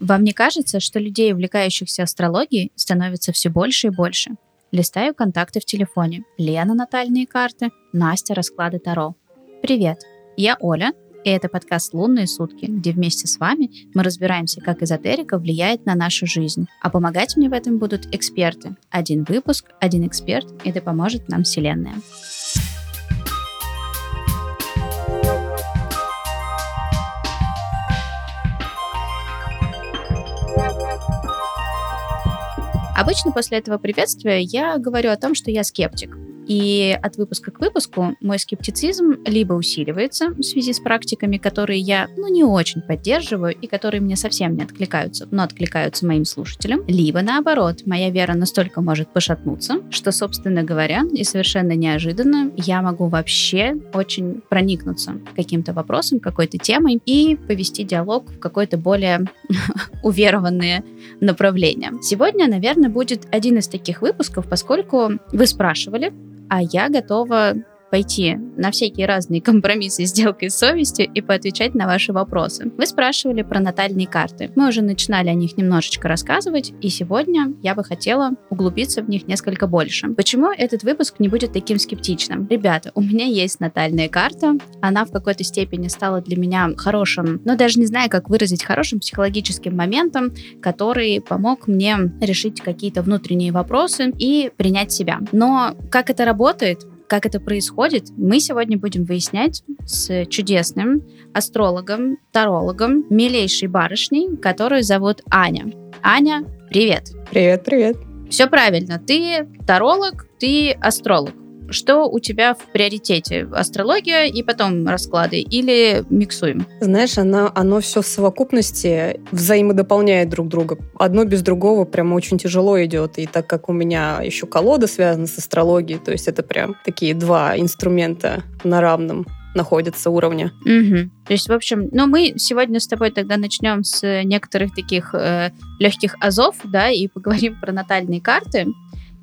Вам не кажется, что людей, увлекающихся астрологией, становится все больше и больше? Листаю контакты в телефоне. Лена натальные карты, Настя расклады Таро. Привет, я Оля, и это подкаст «Лунные сутки», где вместе с вами мы разбираемся, как эзотерика влияет на нашу жизнь. А помогать мне в этом будут эксперты. Один выпуск, один эксперт, и это поможет нам Вселенная. Обычно после этого приветствия я говорю о том, что я скептик. И от выпуска к выпуску мой скептицизм либо усиливается в связи с практиками, которые я, ну, не очень поддерживаю и которые мне совсем не откликаются, но откликаются моим слушателям, либо наоборот, моя вера настолько может пошатнуться, что, собственно говоря, и совершенно неожиданно я могу вообще очень проникнуться каким-то вопросом, какой-то темой и повести диалог в какое-то более уверованное направление. Сегодня, наверное, будет один из таких выпусков, поскольку вы спрашивали, а я готова пойти на всякие разные компромиссы с сделкой совести и поотвечать на ваши вопросы. Вы спрашивали про натальные карты. Мы уже начинали о них немножечко рассказывать, и сегодня я бы хотела углубиться в них несколько больше. Почему этот выпуск не будет таким скептичным? Ребята, у меня есть натальная карта, она в какой-то степени стала для меня хорошим, но даже не знаю, как выразить, хорошим психологическим моментом, который помог мне решить какие-то внутренние вопросы и принять себя. Но как это работает, как это происходит, мы сегодня будем выяснять с чудесным астрологом, тарологом, милейшей барышней, которую зовут Аня. Аня, привет. Привет, привет. Все правильно. Ты таролог, ты астролог что у тебя в приоритете? Астрология и потом расклады или миксуем? Знаешь, она, оно все в совокупности взаимодополняет друг друга. Одно без другого прям очень тяжело идет. И так как у меня еще колода связана с астрологией, то есть это прям такие два инструмента на равном находятся уровне. Угу. То есть, в общем, ну, мы сегодня с тобой тогда начнем с некоторых таких э, легких азов, да, и поговорим про натальные карты.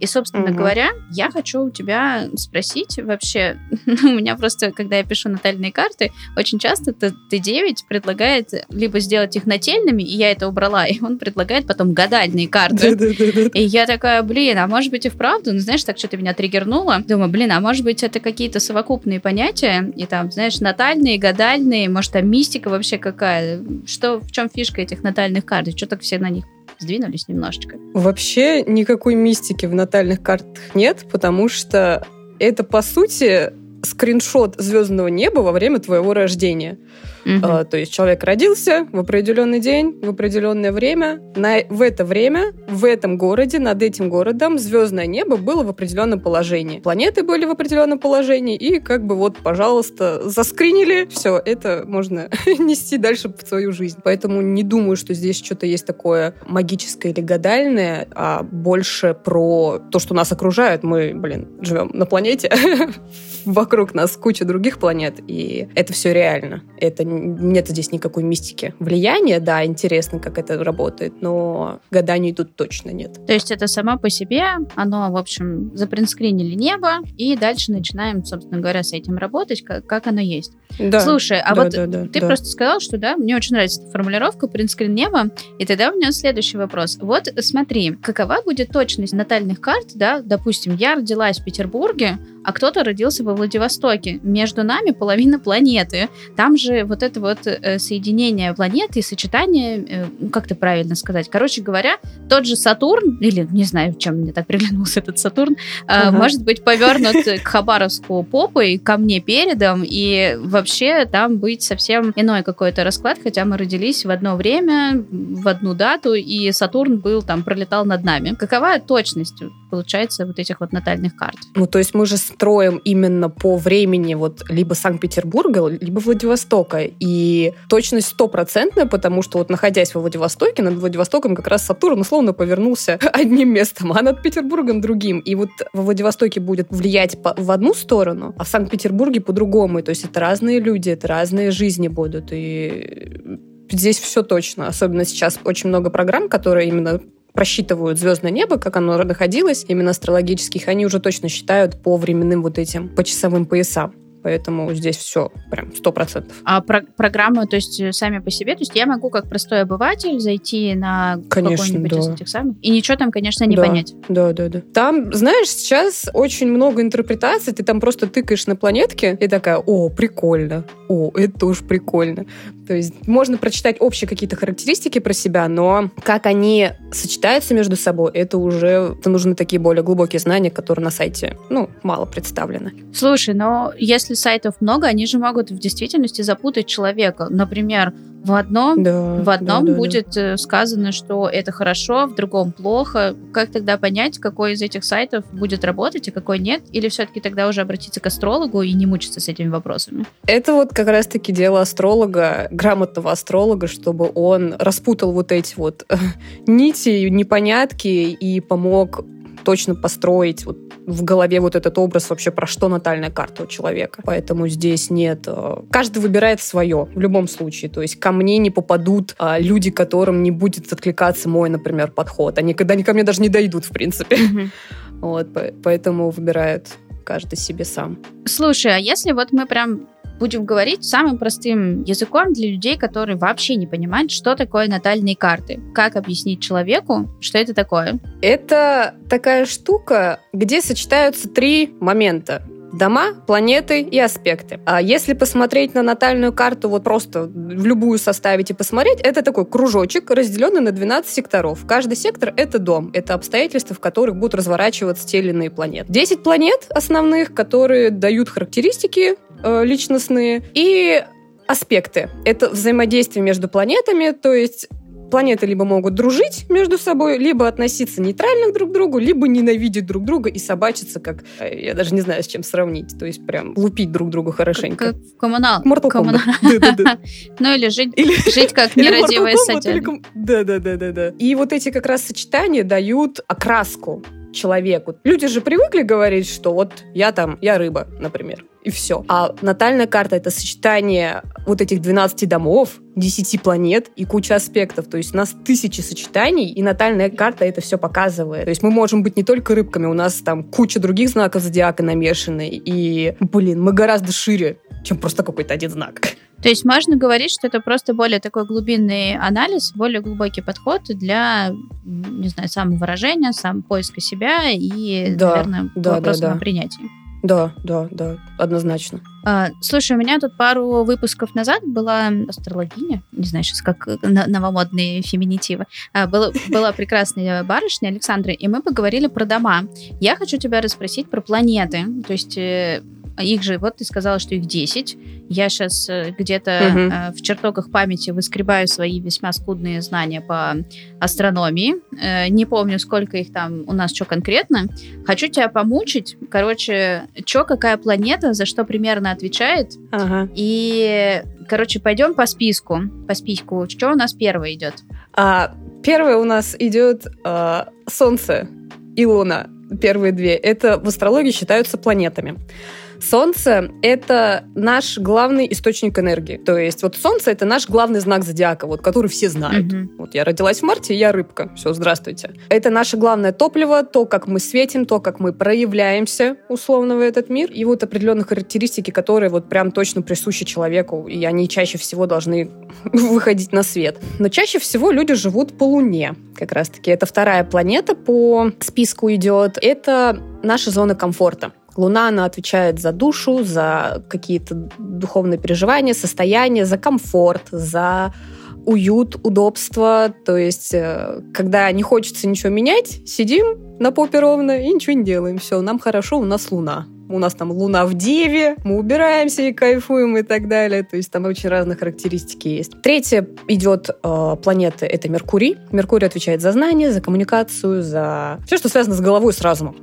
И, собственно угу. говоря, я хочу у тебя спросить вообще, у меня просто, когда я пишу натальные карты, очень часто Т9 предлагает либо сделать их нательными, и я это убрала, и он предлагает потом гадальные карты. И я такая, блин, а может быть и вправду, ну знаешь, так что-то меня триггернуло. Думаю, блин, а может быть это какие-то совокупные понятия, и там, знаешь, натальные, гадальные, может там мистика вообще какая? Что, в чем фишка этих натальных карт? Что так все на них сдвинулись немножечко. Вообще никакой мистики в натальных картах нет, потому что это, по сути, скриншот звездного неба во время твоего рождения. Угу. А, то есть человек родился в определенный день, в определенное время. На, в это время, в этом городе, над этим городом звездное небо было в определенном положении. Планеты были в определенном положении, и как бы вот, пожалуйста, заскринили, все, это можно нести дальше в свою жизнь. Поэтому не думаю, что здесь что-то есть такое магическое или гадальное, а больше про то, что нас окружает. Мы, блин, живем на планете, вокруг нас куча других планет, и это все реально. Это нет здесь никакой мистики. Влияние, да, интересно, как это работает, но гаданий тут точно нет. То есть это само по себе, оно, в общем, запринскринили небо, и дальше начинаем, собственно говоря, с этим работать, как, как оно есть. Да, Слушай, а да, вот да, да, ты да. просто сказал, что, да, мне очень нравится эта формулировка «принскрин неба», и тогда у меня следующий вопрос. Вот смотри, какова будет точность натальных карт, да, допустим, я родилась в Петербурге, а кто-то родился во Владивостоке. Между нами половина планеты. Там же вот это вот э, соединение планеты и сочетание, э, ну, как это правильно сказать, короче говоря, тот же Сатурн, или не знаю, чем мне так приглянулся этот Сатурн, uh-huh. может быть повернут к Хабаровску попой, ко мне передом, и вообще там быть совсем иной какой-то расклад, хотя мы родились в одно время, в одну дату, и Сатурн был там, пролетал над нами. Какова точность, получается, вот этих вот натальных карт? Ну, то есть мы же строим именно по времени вот либо Санкт-Петербурга, либо Владивостока. И точность стопроцентная, потому что вот находясь во Владивостоке, над Владивостоком как раз Сатурн условно повернулся одним местом, а над Петербургом другим. И вот во Владивостоке будет влиять по, в одну сторону, а в Санкт-Петербурге по-другому. То есть это разные люди, это разные жизни будут. И здесь все точно. Особенно сейчас очень много программ, которые именно просчитывают звездное небо, как оно находилось, именно астрологических, они уже точно считают по временным вот этим, по часовым поясам. Поэтому здесь все прям сто процентов. А про программы, то есть сами по себе, то есть я могу как простой обыватель зайти на какой-нибудь да. из этих самых, и ничего там, конечно, не да, понять. Да, да, да. Там, знаешь, сейчас очень много интерпретаций, ты там просто тыкаешь на планетке и такая, о, прикольно, о, это тоже прикольно. То есть можно прочитать общие какие-то характеристики про себя, но как они сочетаются между собой, это уже это нужны такие более глубокие знания, которые на сайте, ну, мало представлены. Слушай, но если сайтов много, они же могут в действительности запутать человека. Например, в одном, да, в одном да, да, будет да. Э, сказано, что это хорошо, в другом плохо. Как тогда понять, какой из этих сайтов будет работать, а какой нет? Или все-таки тогда уже обратиться к астрологу и не мучиться с этими вопросами? Это вот как раз-таки дело астролога, грамотного астролога, чтобы он распутал вот эти вот нити, непонятки и помог точно построить вот в голове вот этот образ вообще про что натальная карта у человека. Поэтому здесь нет... Э, каждый выбирает свое в любом случае. То есть ко мне не попадут а, люди, которым не будет откликаться мой, например, подход. Они когда ко мне даже не дойдут, в принципе. Mm-hmm. Вот, поэтому выбирают каждый себе сам. Слушай, а если вот мы прям будем говорить самым простым языком для людей, которые вообще не понимают, что такое натальные карты. Как объяснить человеку, что это такое? Это такая штука, где сочетаются три момента дома, планеты и аспекты. А если посмотреть на натальную карту, вот просто в любую составить и посмотреть, это такой кружочек, разделенный на 12 секторов. Каждый сектор — это дом, это обстоятельства, в которых будут разворачиваться те или иные планеты. 10 планет основных, которые дают характеристики э, личностные, и аспекты. Это взаимодействие между планетами, то есть планеты либо могут дружить между собой, либо относиться нейтрально друг к другу, либо ненавидеть друг друга и собачиться, как э, я даже не знаю, с чем сравнить. То есть прям лупить друг друга хорошенько. Как, в коммунал. Mortal коммунал. Ну или жить, жить как нерадивая сатя. Да-да-да-да-да. И вот эти как раз сочетания дают окраску человеку. Люди же привыкли говорить, что вот я там, я рыба, например, и все. А натальная карта — это сочетание вот этих 12 домов, 10 планет и куча аспектов. То есть у нас тысячи сочетаний, и натальная карта это все показывает. То есть мы можем быть не только рыбками, у нас там куча других знаков зодиака намешаны. И, блин, мы гораздо шире, чем просто какой-то один знак. То есть можно говорить, что это просто более такой глубинный анализ, более глубокий подход для, не знаю, самовыражения, сам поиска себя и, да, наверное, да, вопроса да, да. принятия. Да, да, да, однозначно. А, слушай, у меня тут пару выпусков назад была астрологиня, не знаю сейчас, как новомодные феминитивы, а, была, была прекрасная барышня Александра, и мы поговорили про дома. Я хочу тебя расспросить про планеты, то есть э, их же, вот ты сказала, что их 10. Я сейчас э, где-то угу. в чертогах памяти выскребаю свои весьма скудные знания по астрономии. Э, не помню, сколько их там у нас, что конкретно. Хочу тебя помучить. Короче, что, какая планета, за что примерно отвечает. Ага. И, короче, пойдем по списку. По списку. Что у нас первое идет? А, первое у нас идет а, Солнце и Луна. Первые две. Это в астрологии считаются планетами. Солнце — это наш главный источник энергии. То есть вот Солнце — это наш главный знак зодиака, вот, который все знают. Угу. Вот я родилась в марте, я рыбка. Все, здравствуйте. Это наше главное топливо, то, как мы светим, то, как мы проявляемся условно в этот мир. И вот определенные характеристики, которые вот прям точно присущи человеку, и они чаще всего должны выходить на свет. Но чаще всего люди живут по Луне как раз-таки. Это вторая планета по списку идет. Это наша зона комфорта. Луна, она отвечает за душу, за какие-то духовные переживания, состояния, за комфорт, за уют, удобство. То есть, э, когда не хочется ничего менять, сидим на попе ровно и ничего не делаем. Все, нам хорошо, у нас Луна. У нас там Луна в Деве, мы убираемся и кайфуем и так далее. То есть там очень разные характеристики есть. Третья идет э, планета, это Меркурий. Меркурий отвечает за знания, за коммуникацию, за все, что связано с головой, с разумом.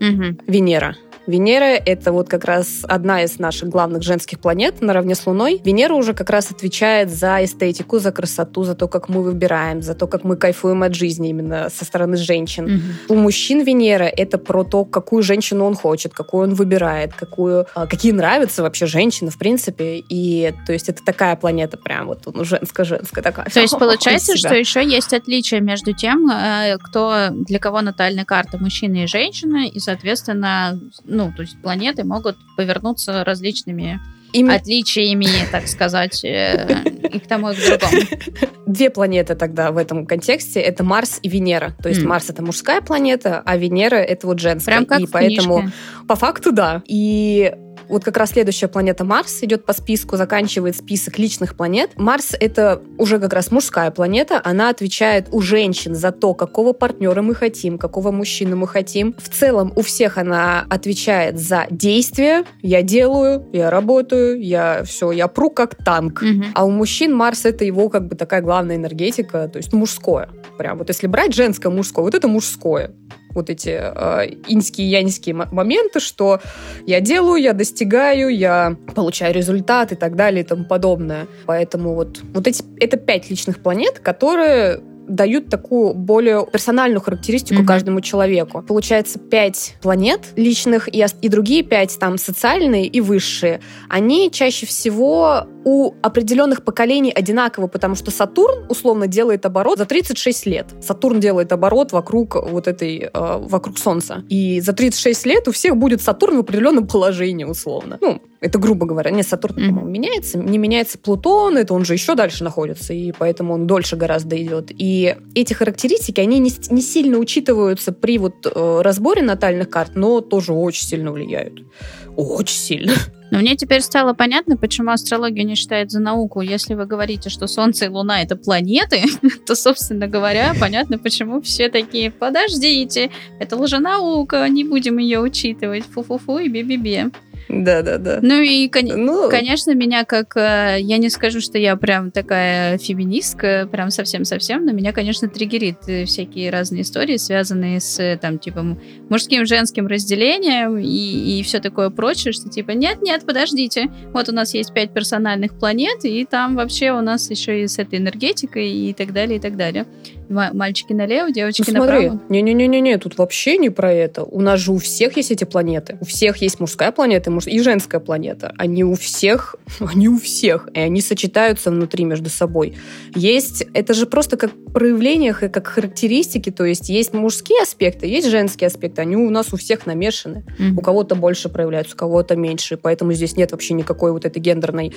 Угу. Венера Венера — это вот как раз одна из наших главных женских планет наравне с Луной. Венера уже как раз отвечает за эстетику, за красоту, за то, как мы выбираем, за то, как мы кайфуем от жизни именно со стороны женщин. Угу. У мужчин Венера — это про то, какую женщину он хочет, какую он выбирает, какую, а, какие нравятся вообще женщины, в принципе. И то есть это такая планета прям вот ну, женская-женская такая. То есть получается, что еще есть отличие между тем, э, кто для кого натальная карта мужчина и женщина, и, соответственно, ну, то есть планеты могут повернуться различными Им... отличиями, так сказать, э, и к тому, и к другому. Две планеты тогда в этом контексте это Марс и Венера. То есть mm. Марс это мужская планета, а Венера это вот женская. Прям как и поэтому книжке. по факту да. И вот как раз следующая планета Марс идет по списку, заканчивает список личных планет. Марс — это уже как раз мужская планета. Она отвечает у женщин за то, какого партнера мы хотим, какого мужчину мы хотим. В целом у всех она отвечает за действия. Я делаю, я работаю, я все, я пру как танк. Мгм. А у мужчин Марс это его как бы такая главная энергетика, то есть мужское. Прям вот если брать женское, мужское, вот это мужское. Вот эти э, иньские и яньские мо- моменты, что я делаю, я достигаю, я получаю результат и так далее и тому подобное. Поэтому вот, вот эти, это пять личных планет, которые дают такую более персональную характеристику Мгм. каждому человеку. Получается, пять планет личных и, и другие пять там социальные и высшие. Они чаще всего у определенных поколений одинаковы, потому что Сатурн условно делает оборот за 36 лет. Сатурн делает оборот вокруг вот этой, э, вокруг Солнца. И за 36 лет у всех будет Сатурн в определенном положении условно. Ну, это грубо говоря. Нет, Сатурн, Мгм. по-моему, меняется. Не меняется Плутон, это он же еще дальше находится, и поэтому он дольше гораздо идет. И эти характеристики, они не, не сильно учитываются при вот э, разборе натальных карт, но тоже очень сильно влияют. Очень сильно. Но мне теперь стало понятно, почему астрологию не считают за науку. Если вы говорите, что Солнце и Луна это планеты, то, собственно говоря, понятно, почему все такие, подождите, это лженаука, не будем ее учитывать. Фу-фу-фу и би-би-би. Да-да-да. Ну и, кон- Ну, Конечно, меня как... э, Я не скажу, что я прям такая феминистка, прям совсем-совсем, но меня, конечно, триггерит э, всякие разные истории, связанные с, э, там, типа, мужским, женским разделением и, и все такое прочее, что, типа, нет-нет, подождите, вот у нас есть пять персональных планет, и там вообще у нас еще и с этой энергетикой и так далее, и так далее. Ма- Мальчики налево, ну девочки смотри, направо. не-не-не-не, тут вообще не про это. У нас же у всех есть эти планеты. У всех есть мужская планета и, муж- и женская планета. Они у всех, они у всех, и они сочетаются внутри между собой. Есть, это же просто как проявлениях и как характеристики, то есть есть мужские аспекты, есть женские аспекты, они у нас у всех намешаны. Мгм. У кого-то больше проявляются, у кого-то меньше. Поэтому здесь нет вообще никакой вот этой гендерной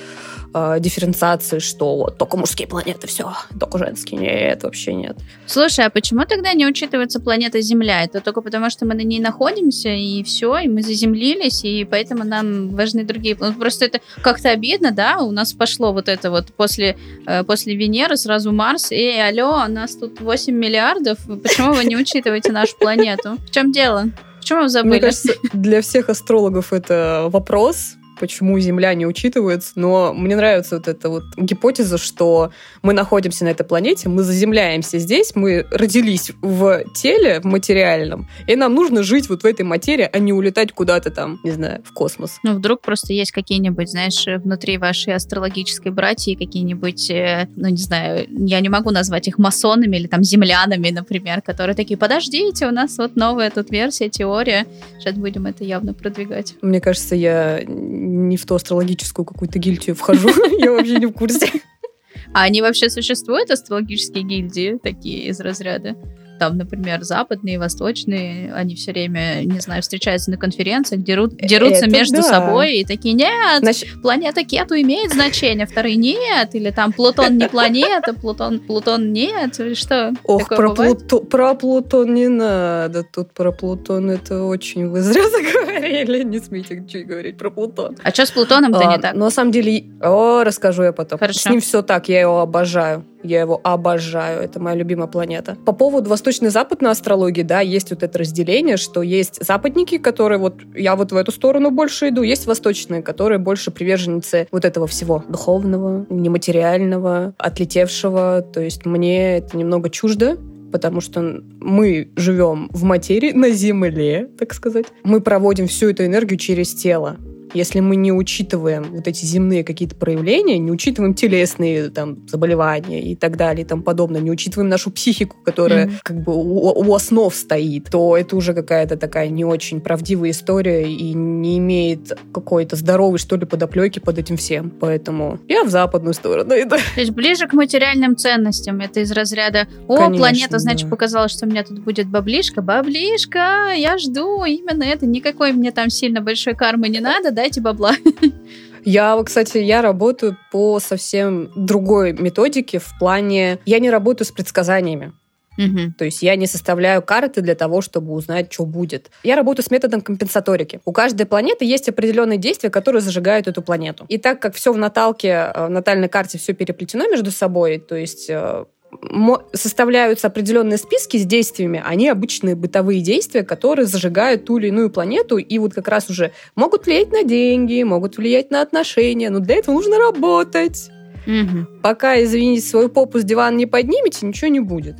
э, дифференциации, что вот только мужские планеты, все, только женские. Нет, вообще нет. Слушай, а почему тогда не учитывается планета Земля? Это только потому, что мы на ней находимся, и все, и мы заземлились, и поэтому нам важны другие планеты. Просто это как-то обидно, да? У нас пошло вот это вот после, э, после Венеры сразу Марс. Эй, алло, у нас тут 8 миллиардов. Почему вы не учитываете нашу планету? В чем дело? Почему вы забыли? Мне кажется, для всех астрологов это вопрос, почему Земля не учитывается, но мне нравится вот эта вот гипотеза, что мы находимся на этой планете, мы заземляемся здесь, мы родились в теле, в материальном, и нам нужно жить вот в этой материи, а не улетать куда-то там, не знаю, в космос. Ну, вдруг просто есть какие-нибудь, знаешь, внутри вашей астрологической братьи какие-нибудь, э, ну, не знаю, я не могу назвать их масонами или там землянами, например, которые такие, подождите, у нас вот новая тут версия, теория, сейчас будем это явно продвигать. Мне кажется, я не в ту астрологическую какую-то гильдию вхожу, я вообще не в курсе. А они вообще существуют, астрологические гильдии, такие из разряда? Там, например, западные, восточные, они все время, не знаю, встречаются на конференциях, дерут, дерутся Это между да. собой и такие, нет, Значит, планета Кету имеет значение, вторые нет, или там Плутон не планета, Плутон, Плутон нет, или что? Ох, Такое про, бывает? Плуто- про Плутон не надо. Тут про Плутон это очень вы зря заговорили. Не смейте ничего говорить про Плутон. А что с Плутоном-то А, не так? На самом деле, о, расскажу я потом. Хорошо. С ним все так, я его обожаю. Я его обожаю. Это моя любимая планета. По поводу восточно-западной астрологии, да, есть вот это разделение, что есть западники, которые вот, я вот в эту сторону больше иду, есть восточные, которые больше приверженцы вот этого всего духовного, нематериального, отлетевшего. То есть мне это немного чуждо, потому что мы живем в материи, на земле, так сказать. Мы проводим всю эту энергию через тело. Если мы не учитываем вот эти земные какие-то проявления, не учитываем телесные там заболевания и так далее и тому подобное, не учитываем нашу психику, которая mm-hmm. как бы у, у основ стоит, то это уже какая-то такая не очень правдивая история и не имеет какой-то здоровой, что ли, подоплеки под этим всем. Поэтому я в западную сторону иду. То есть ближе к материальным ценностям. Это из разряда «О, Конечно, планета, значит, да. показала, что у меня тут будет баблишка. Баблишка, я жду именно это. Никакой мне там сильно большой кармы не надо, дайте бабла. Я, кстати, я работаю по совсем другой методике в плане... Я не работаю с предсказаниями. Угу. То есть я не составляю карты для того, чтобы узнать, что будет. Я работаю с методом компенсаторики. У каждой планеты есть определенные действия, которые зажигают эту планету. И так как все в наталке, э, в натальной карте все переплетено между собой, то есть э, составляются определенные списки с действиями, они обычные бытовые действия, которые зажигают ту или иную планету, и вот как раз уже могут влиять на деньги, могут влиять на отношения, но для этого нужно работать. Угу. Пока, извините, свою попу с дивана не поднимете, ничего не будет.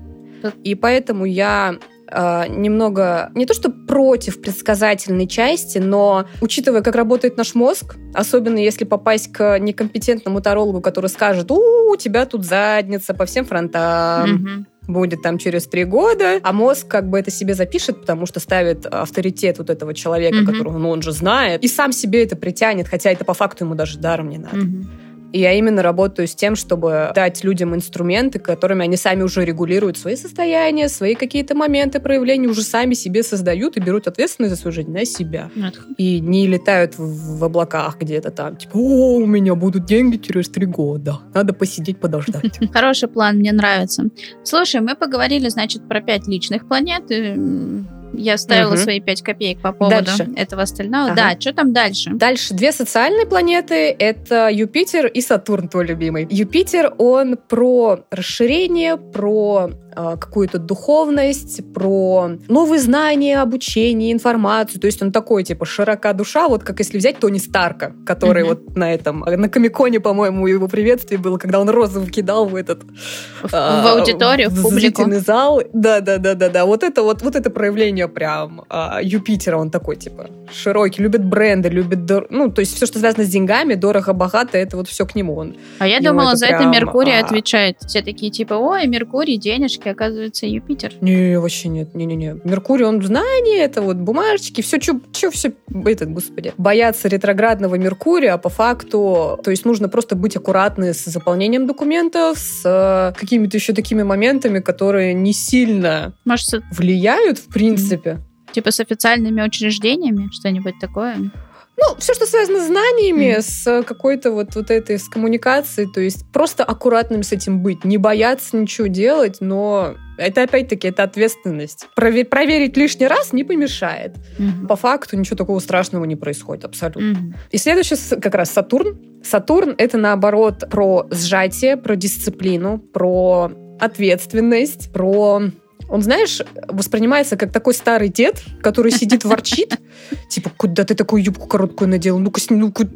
И поэтому я э, немного не то что против предсказательной части, но учитывая, как работает наш мозг, особенно если попасть к некомпетентному тарологу, который скажет, у, у тебя тут задница по всем фронтам. Будет там через три года, а мозг как бы это себе запишет, потому что ставит авторитет вот этого человека, mm которого ну, он же знает, и сам себе это притянет, хотя это по факту ему даже даром не надо. mm и я именно работаю с тем, чтобы дать людям инструменты, которыми они сами уже регулируют свои состояния, свои какие-то моменты проявления, уже сами себе создают и берут ответственность за свою жизнь на себя. Нет. И не летают в, в облаках где-то там, типа, о, у меня будут деньги через три года. Надо посидеть, подождать. Хороший план, мне нравится. Слушай, мы поговорили, значит, про пять личных планет. Я ставила угу. свои 5 копеек по поводу дальше. этого остального. Ага. Да, что там дальше? Дальше две социальные планеты. Это Юпитер и Сатурн, твой любимый. Юпитер, он про расширение, про какую-то духовность, про новые знания, обучение, информацию. То есть он такой, типа, широка душа, вот как если взять Тони Старка, который mm вот на этом, на Комиконе, по-моему, его приветствие было, когда он розовый кидал в этот... В, э, в аудиторию, в, в публику. зал. Да-да-да-да-да. Вот это вот, вот это проявление прям а, Юпитера, он такой, типа, широкий, любит бренды, любит, дор... ну, то есть все, что связано с деньгами, дорого, богато, это вот все к нему он. А я думала, это за прям, это Меркурий а... отвечает. Все такие, типа, ой, Меркурий, денежки, оказывается, Юпитер. Не, вообще нет, не-не-не. Меркурий, он знание, это вот бумажечки, все, что все, этот, господи, боятся ретроградного Меркурия, а по факту, то есть нужно просто быть аккуратны с заполнением документов, с э, какими-то еще такими моментами, которые не сильно Может, влияют, в принципе. Типа с официальными учреждениями, что-нибудь такое? Ну, все, что связано с знаниями, mm. с какой-то вот, вот этой, с коммуникацией, то есть просто аккуратным с этим быть, не бояться ничего делать, но это опять-таки это ответственность. Провер- проверить лишний раз не помешает. Mm-hmm. По факту ничего такого страшного не происходит абсолютно. Mm-hmm. И следующий как раз Сатурн. Сатурн это наоборот про сжатие, про дисциплину, про ответственность, про он, знаешь, воспринимается как такой старый дед, который сидит ворчит, типа, куда ты такую юбку короткую надел? Ну-ка, ну-ка,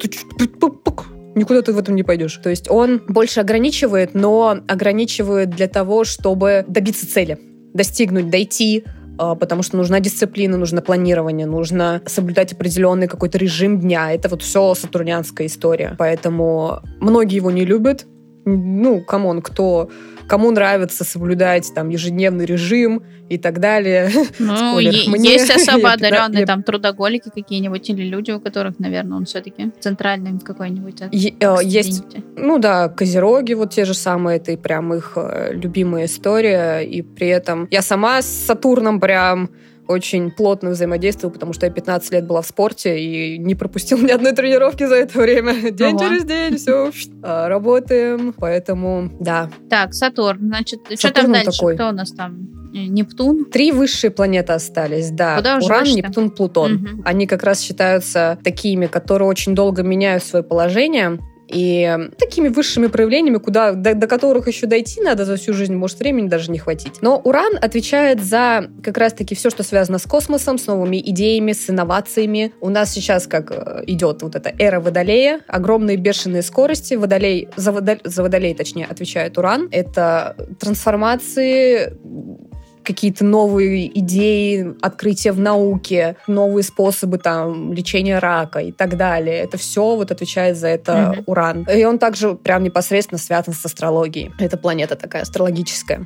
никуда ты в этом не пойдешь. То есть он больше ограничивает, но ограничивает для того, чтобы добиться цели, достигнуть, дойти, а, потому что нужна дисциплина, нужно планирование, нужно соблюдать определенный какой-то режим дня. Это вот все сатурнянская история. Поэтому многие его не любят. Ну, come on, кто кому нравится соблюдать там ежедневный режим и так далее. Ну, есть особо одаренные там трудоголики какие-нибудь или люди, у которых, наверное, он все-таки центральный какой-нибудь. Э, есть, ну да, козероги вот те же самые, это и прям их э, любимая история, и при этом я сама с Сатурном прям очень плотно взаимодействовала, потому что я 15 лет была в спорте и не пропустила ни одной тренировки за это время. День Ого. через день, все, а, работаем, поэтому да. Так, Сатурн, значит, Сатурн что там дальше? Такой. Кто у нас там? Нептун? Три высшие планеты остались, да. Куда Уран, Нептун, Плутон. Угу. Они как раз считаются такими, которые очень долго меняют свое положение и такими высшими проявлениями, куда, до, до которых еще дойти надо за всю жизнь, может, времени даже не хватить. Но Уран отвечает за как раз-таки все, что связано с космосом, с новыми идеями, с инновациями. У нас сейчас как э, идет вот эта эра Водолея, огромные бешеные скорости. Водолей, за, водолей, за Водолей, точнее, отвечает Уран. Это трансформации какие-то новые идеи, открытия в науке, новые способы там лечения рака и так далее. Это все вот отвечает за это mm-hmm. Уран. И он также прям непосредственно связан с астрологией. Это планета такая астрологическая.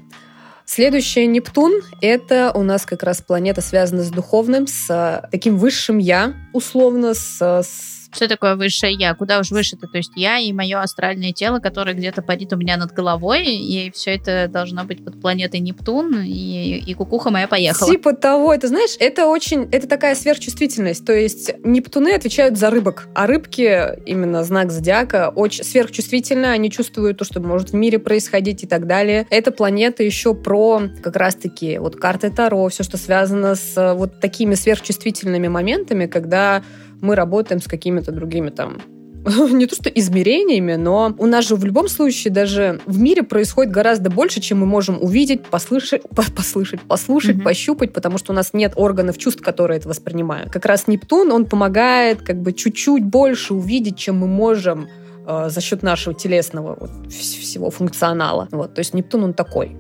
Следующая Нептун — это у нас как раз планета, связанная с духовным, с таким высшим «я», условно, с, с что такое высшее я? Куда уж выше-то? То есть я и мое астральное тело, которое где-то парит у меня над головой, и все это должно быть под планетой Нептун, и, и кукуха моя поехала. Типа того, это знаешь, это очень, это такая сверхчувствительность. То есть Нептуны отвечают за рыбок, а рыбки, именно знак зодиака, очень сверхчувствительны, они чувствуют то, что может в мире происходить и так далее. Эта планета еще про как раз-таки вот карты Таро, все, что связано с вот такими сверхчувствительными моментами, когда мы работаем с какими-то другими там не то что измерениями, но у нас же в любом случае даже в мире происходит гораздо больше, чем мы можем увидеть, послышать, послышать, послушать, mm-hmm. пощупать, потому что у нас нет органов чувств, которые это воспринимают. Как раз Нептун, он помогает как бы чуть-чуть больше увидеть, чем мы можем э, за счет нашего телесного вот, всего функционала. Вот, то есть Нептун, он такой.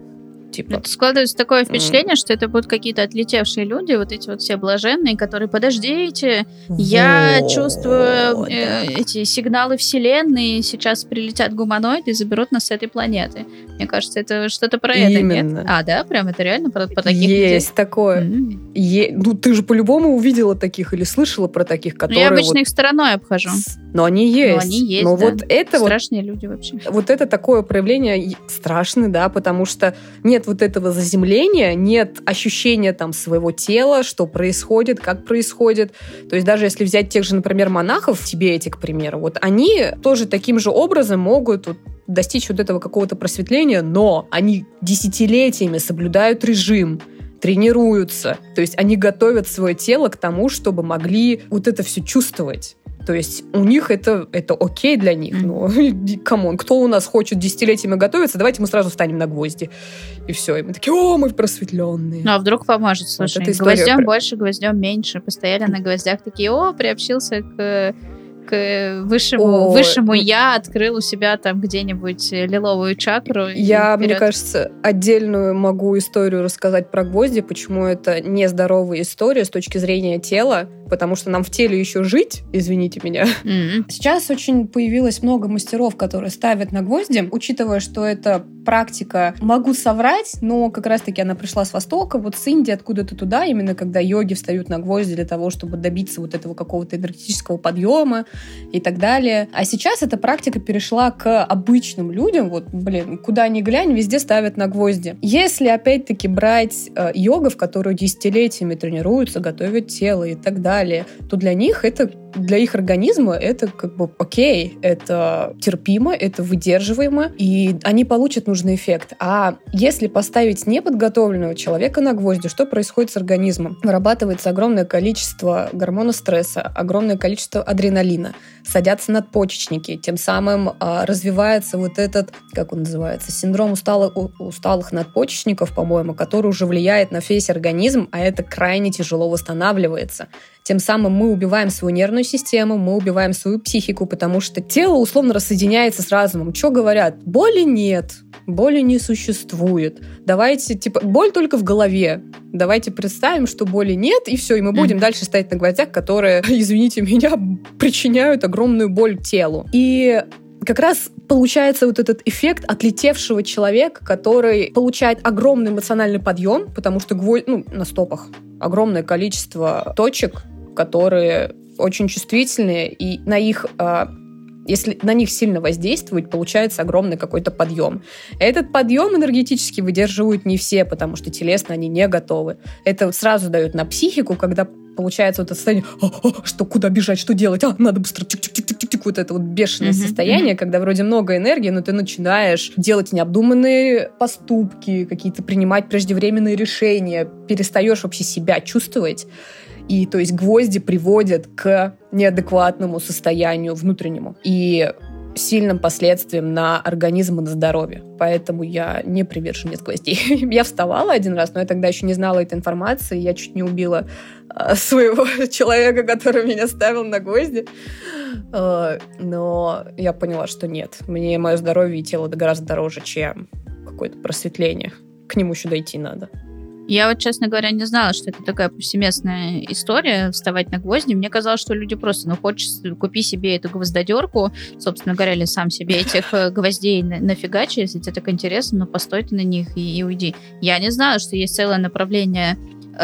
Типа. Это складывается такое впечатление, mm. что это будут какие-то отлетевшие люди, вот эти вот все блаженные, которые, подождите, вот. я чувствую э, эти сигналы Вселенной, сейчас прилетят гуманоиды и заберут нас с этой планеты. Мне кажется, это что-то про Именно. это, нет? А, да? Прям это реально про, про таких Есть людей? такое. Mm. Е... Ну, ты же по-любому увидела таких или слышала про таких, которые... Ну, я обычно вот... их стороной обхожу. Но они есть. Но они есть, Но да. вот это Страшные вот... люди вообще. Вот это такое проявление страшно, да, потому что нет вот этого заземления, нет ощущения там своего тела, что происходит, как происходит. То есть даже если взять тех же, например, монахов в Тибете, к примеру, вот они тоже таким же образом могут вот достичь вот этого какого-то просветления, но они десятилетиями соблюдают режим, тренируются. То есть они готовят свое тело к тому, чтобы могли вот это все чувствовать. То есть у них это, это окей для них. Но, come on, кто у нас хочет десятилетиями готовиться, давайте мы сразу встанем на гвозди. И все. И мы такие, о, мы просветленные. Ну, а вдруг поможет, слушай. Вот гвоздем про... больше, гвоздем меньше. Постояли на гвоздях такие, о, приобщился к к высшему, О, высшему я открыл у себя там где-нибудь лиловую чакру. Я, мне кажется, отдельную могу историю рассказать про гвозди, почему это нездоровая история с точки зрения тела, потому что нам в теле еще жить, извините меня. Mm-hmm. Сейчас очень появилось много мастеров, которые ставят на гвозди, учитывая, что это практика, могу соврать, но как раз-таки она пришла с Востока, вот с Индии, откуда-то туда, именно когда йоги встают на гвозди для того, чтобы добиться вот этого какого-то энергетического подъема, и так далее. А сейчас эта практика перешла к обычным людям. Вот, блин, куда ни глянь, везде ставят на гвозди. Если, опять-таки, брать э, йогов, которые десятилетиями тренируются, готовят тело и так далее, то для них это для их организма это как бы окей, это терпимо, это выдерживаемо, и они получат нужный эффект. А если поставить неподготовленного человека на гвозди, что происходит с организмом? Вырабатывается огромное количество гормона стресса, огромное количество адреналина, садятся надпочечники, тем самым а, развивается вот этот, как он называется, синдром усталых, усталых надпочечников, по-моему, который уже влияет на весь организм, а это крайне тяжело восстанавливается. Тем самым мы убиваем свою нервную систему, мы убиваем свою психику, потому что тело условно рассоединяется с разумом. Что говорят? Боли нет, боли не существует. Давайте, типа, боль только в голове. Давайте представим, что боли нет, и все, и мы будем mm-hmm. дальше стоять на гвоздях, которые, извините меня, причиняют огромную боль телу. И как раз получается вот этот эффект отлетевшего человека, который получает огромный эмоциональный подъем, потому что гвоздь, ну, на стопах огромное количество точек, которые очень чувствительные, и на их а, если на них сильно воздействовать, получается огромный какой-то подъем. Этот подъем энергетически выдерживают не все, потому что телесно они не готовы. Это сразу дает на психику, когда получается вот это состояние, «А, а, что куда бежать, что делать, а, надо быстро, тик-тик-тик-тик-тик, вот это вот бешеное mm-hmm. состояние, mm-hmm. когда вроде много энергии, но ты начинаешь делать необдуманные поступки, какие-то принимать преждевременные решения, перестаешь вообще себя чувствовать. И то есть гвозди приводят к неадекватному состоянию внутреннему и сильным последствиям на организм и на здоровье. Поэтому я не приверженец гвоздей. я вставала один раз, но я тогда еще не знала этой информации. Я чуть не убила а, своего человека, который меня ставил на гвозди. А, но я поняла, что нет. Мне мое здоровье и тело гораздо дороже, чем какое-то просветление. К нему еще дойти надо. Я вот, честно говоря, не знала, что это такая повсеместная история, вставать на гвозди. Мне казалось, что люди просто, ну, хочешь, купи себе эту гвоздодерку, собственно говоря, или сам себе этих э, гвоздей нафигачи, если тебе так интересно, ну, постой ты на них и, и уйди. Я не знала, что есть целое направление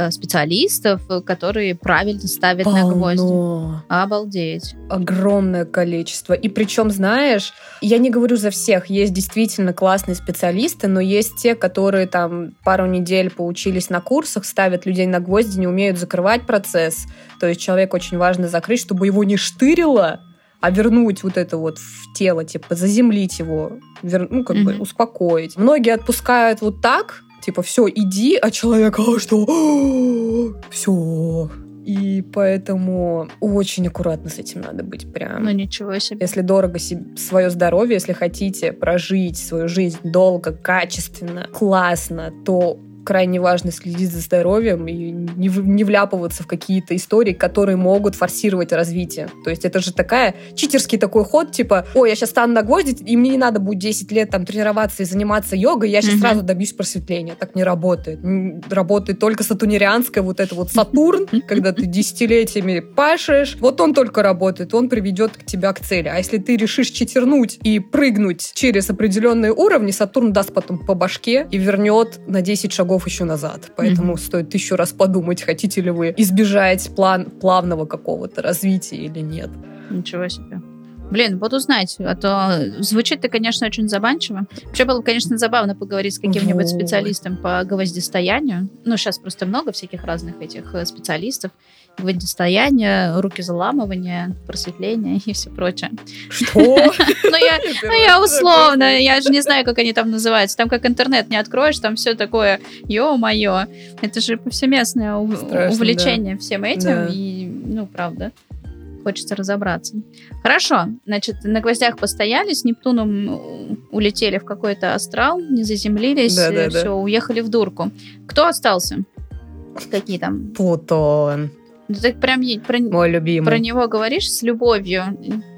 специалистов, которые правильно ставят Полно. на гвозди. Обалдеть. Огромное количество. И причем, знаешь, я не говорю за всех, есть действительно классные специалисты, но есть те, которые там пару недель поучились на курсах, ставят людей на гвозди, не умеют закрывать процесс. То есть человек очень важно закрыть, чтобы его не штырило, а вернуть вот это вот в тело, типа заземлить его, вер... ну, как mm-hmm. бы успокоить. Многие отпускают вот так, типа, все, иди, а человек, а что? Все. И поэтому очень аккуратно с этим надо быть прям. Ну, ничего себе. Если дорого себе, свое здоровье, если хотите прожить свою жизнь долго, качественно, классно, то крайне важно следить за здоровьем и не, не вляпываться в какие-то истории, которые могут форсировать развитие. То есть это же такая читерский такой ход, типа, ой, я сейчас стану на гвозди, и мне не надо будет 10 лет там тренироваться и заниматься йогой, я сейчас mm-hmm. сразу добьюсь просветления. Так не работает. Работает только сатунирианская вот это вот Сатурн, когда ты десятилетиями пашешь, вот он только работает, он приведет тебя к цели. А если ты решишь читернуть и прыгнуть через определенные уровни, Сатурн даст потом по башке и вернет на 10 шагов шагов еще назад. Поэтому mm-hmm. стоит еще раз подумать, хотите ли вы избежать план, плавного какого-то развития или нет. Ничего себе. Блин, буду знать, а то звучит-то, конечно, очень заманчиво. Вообще было, конечно, забавно поговорить с каким-нибудь вот. специалистом по гвоздистоянию. Ну, сейчас просто много всяких разных этих э, специалистов. Гвоздистояние, руки заламывания, просветление и все прочее. Что? Ну, я, ну, я условно, я же не знаю, как они там называются. Там как интернет не откроешь, там все такое, ё-моё. Это же повсеместное увлечение всем этим. И, ну, правда хочется разобраться. Хорошо, значит, на гвоздях постояли, с Нептуном улетели в какой-то астрал, не заземлились, да, да, все, да. уехали в дурку. Кто остался? Какие там? Плутон. Ну, ты прям про, Мой любимый. про него говоришь с любовью.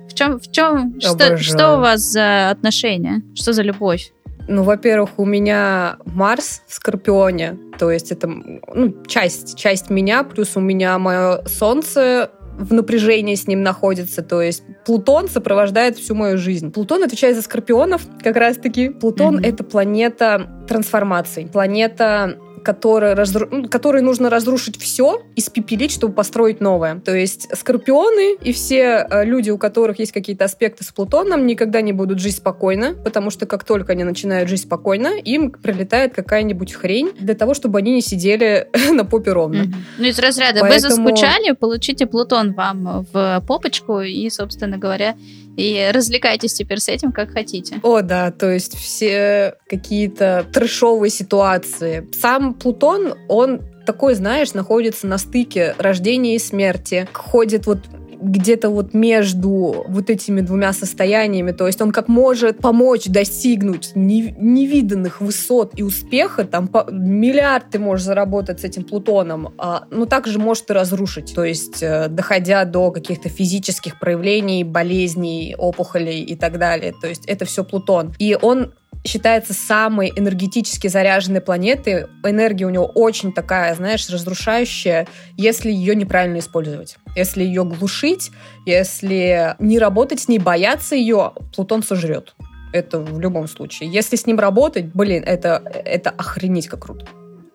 В чем, в чем, что, что у вас за отношения? Что за любовь? Ну, во-первых, у меня Марс в Скорпионе, то есть это ну, часть, часть меня, плюс у меня мое Солнце в напряжении с ним находится. То есть Плутон сопровождает всю мою жизнь. Плутон отвечает за скорпионов как раз-таки. Плутон mm-hmm. — это планета трансформаций, планета который разру... Которой нужно разрушить все, испепелить, чтобы построить новое. То есть скорпионы и все э, люди, у которых есть какие-то аспекты с Плутоном, никогда не будут жить спокойно, потому что как только они начинают жить спокойно, им прилетает какая-нибудь хрень для того, чтобы они не сидели на попе ровно. Mm-hmm. Ну, из разряда Поэтому... вы заскучали, получите Плутон вам в попочку и, собственно говоря, и развлекайтесь теперь с этим, как хотите. О, да, то есть все какие-то трешовые ситуации. Сам Плутон, он такой, знаешь, находится на стыке рождения и смерти, ходит вот где-то вот между вот этими двумя состояниями. То есть он как может помочь достигнуть невиданных высот и успеха. Там миллиард ты можешь заработать с этим Плутоном, а, но также может и разрушить. То есть э, доходя до каких-то физических проявлений, болезней, опухолей и так далее. То есть это все Плутон. И он считается самой энергетически заряженной планетой. Энергия у него очень такая, знаешь, разрушающая, если ее неправильно использовать. Если ее глушить, если не работать с ней, бояться ее, Плутон сожрет. Это в любом случае. Если с ним работать, блин, это, это охренеть как круто.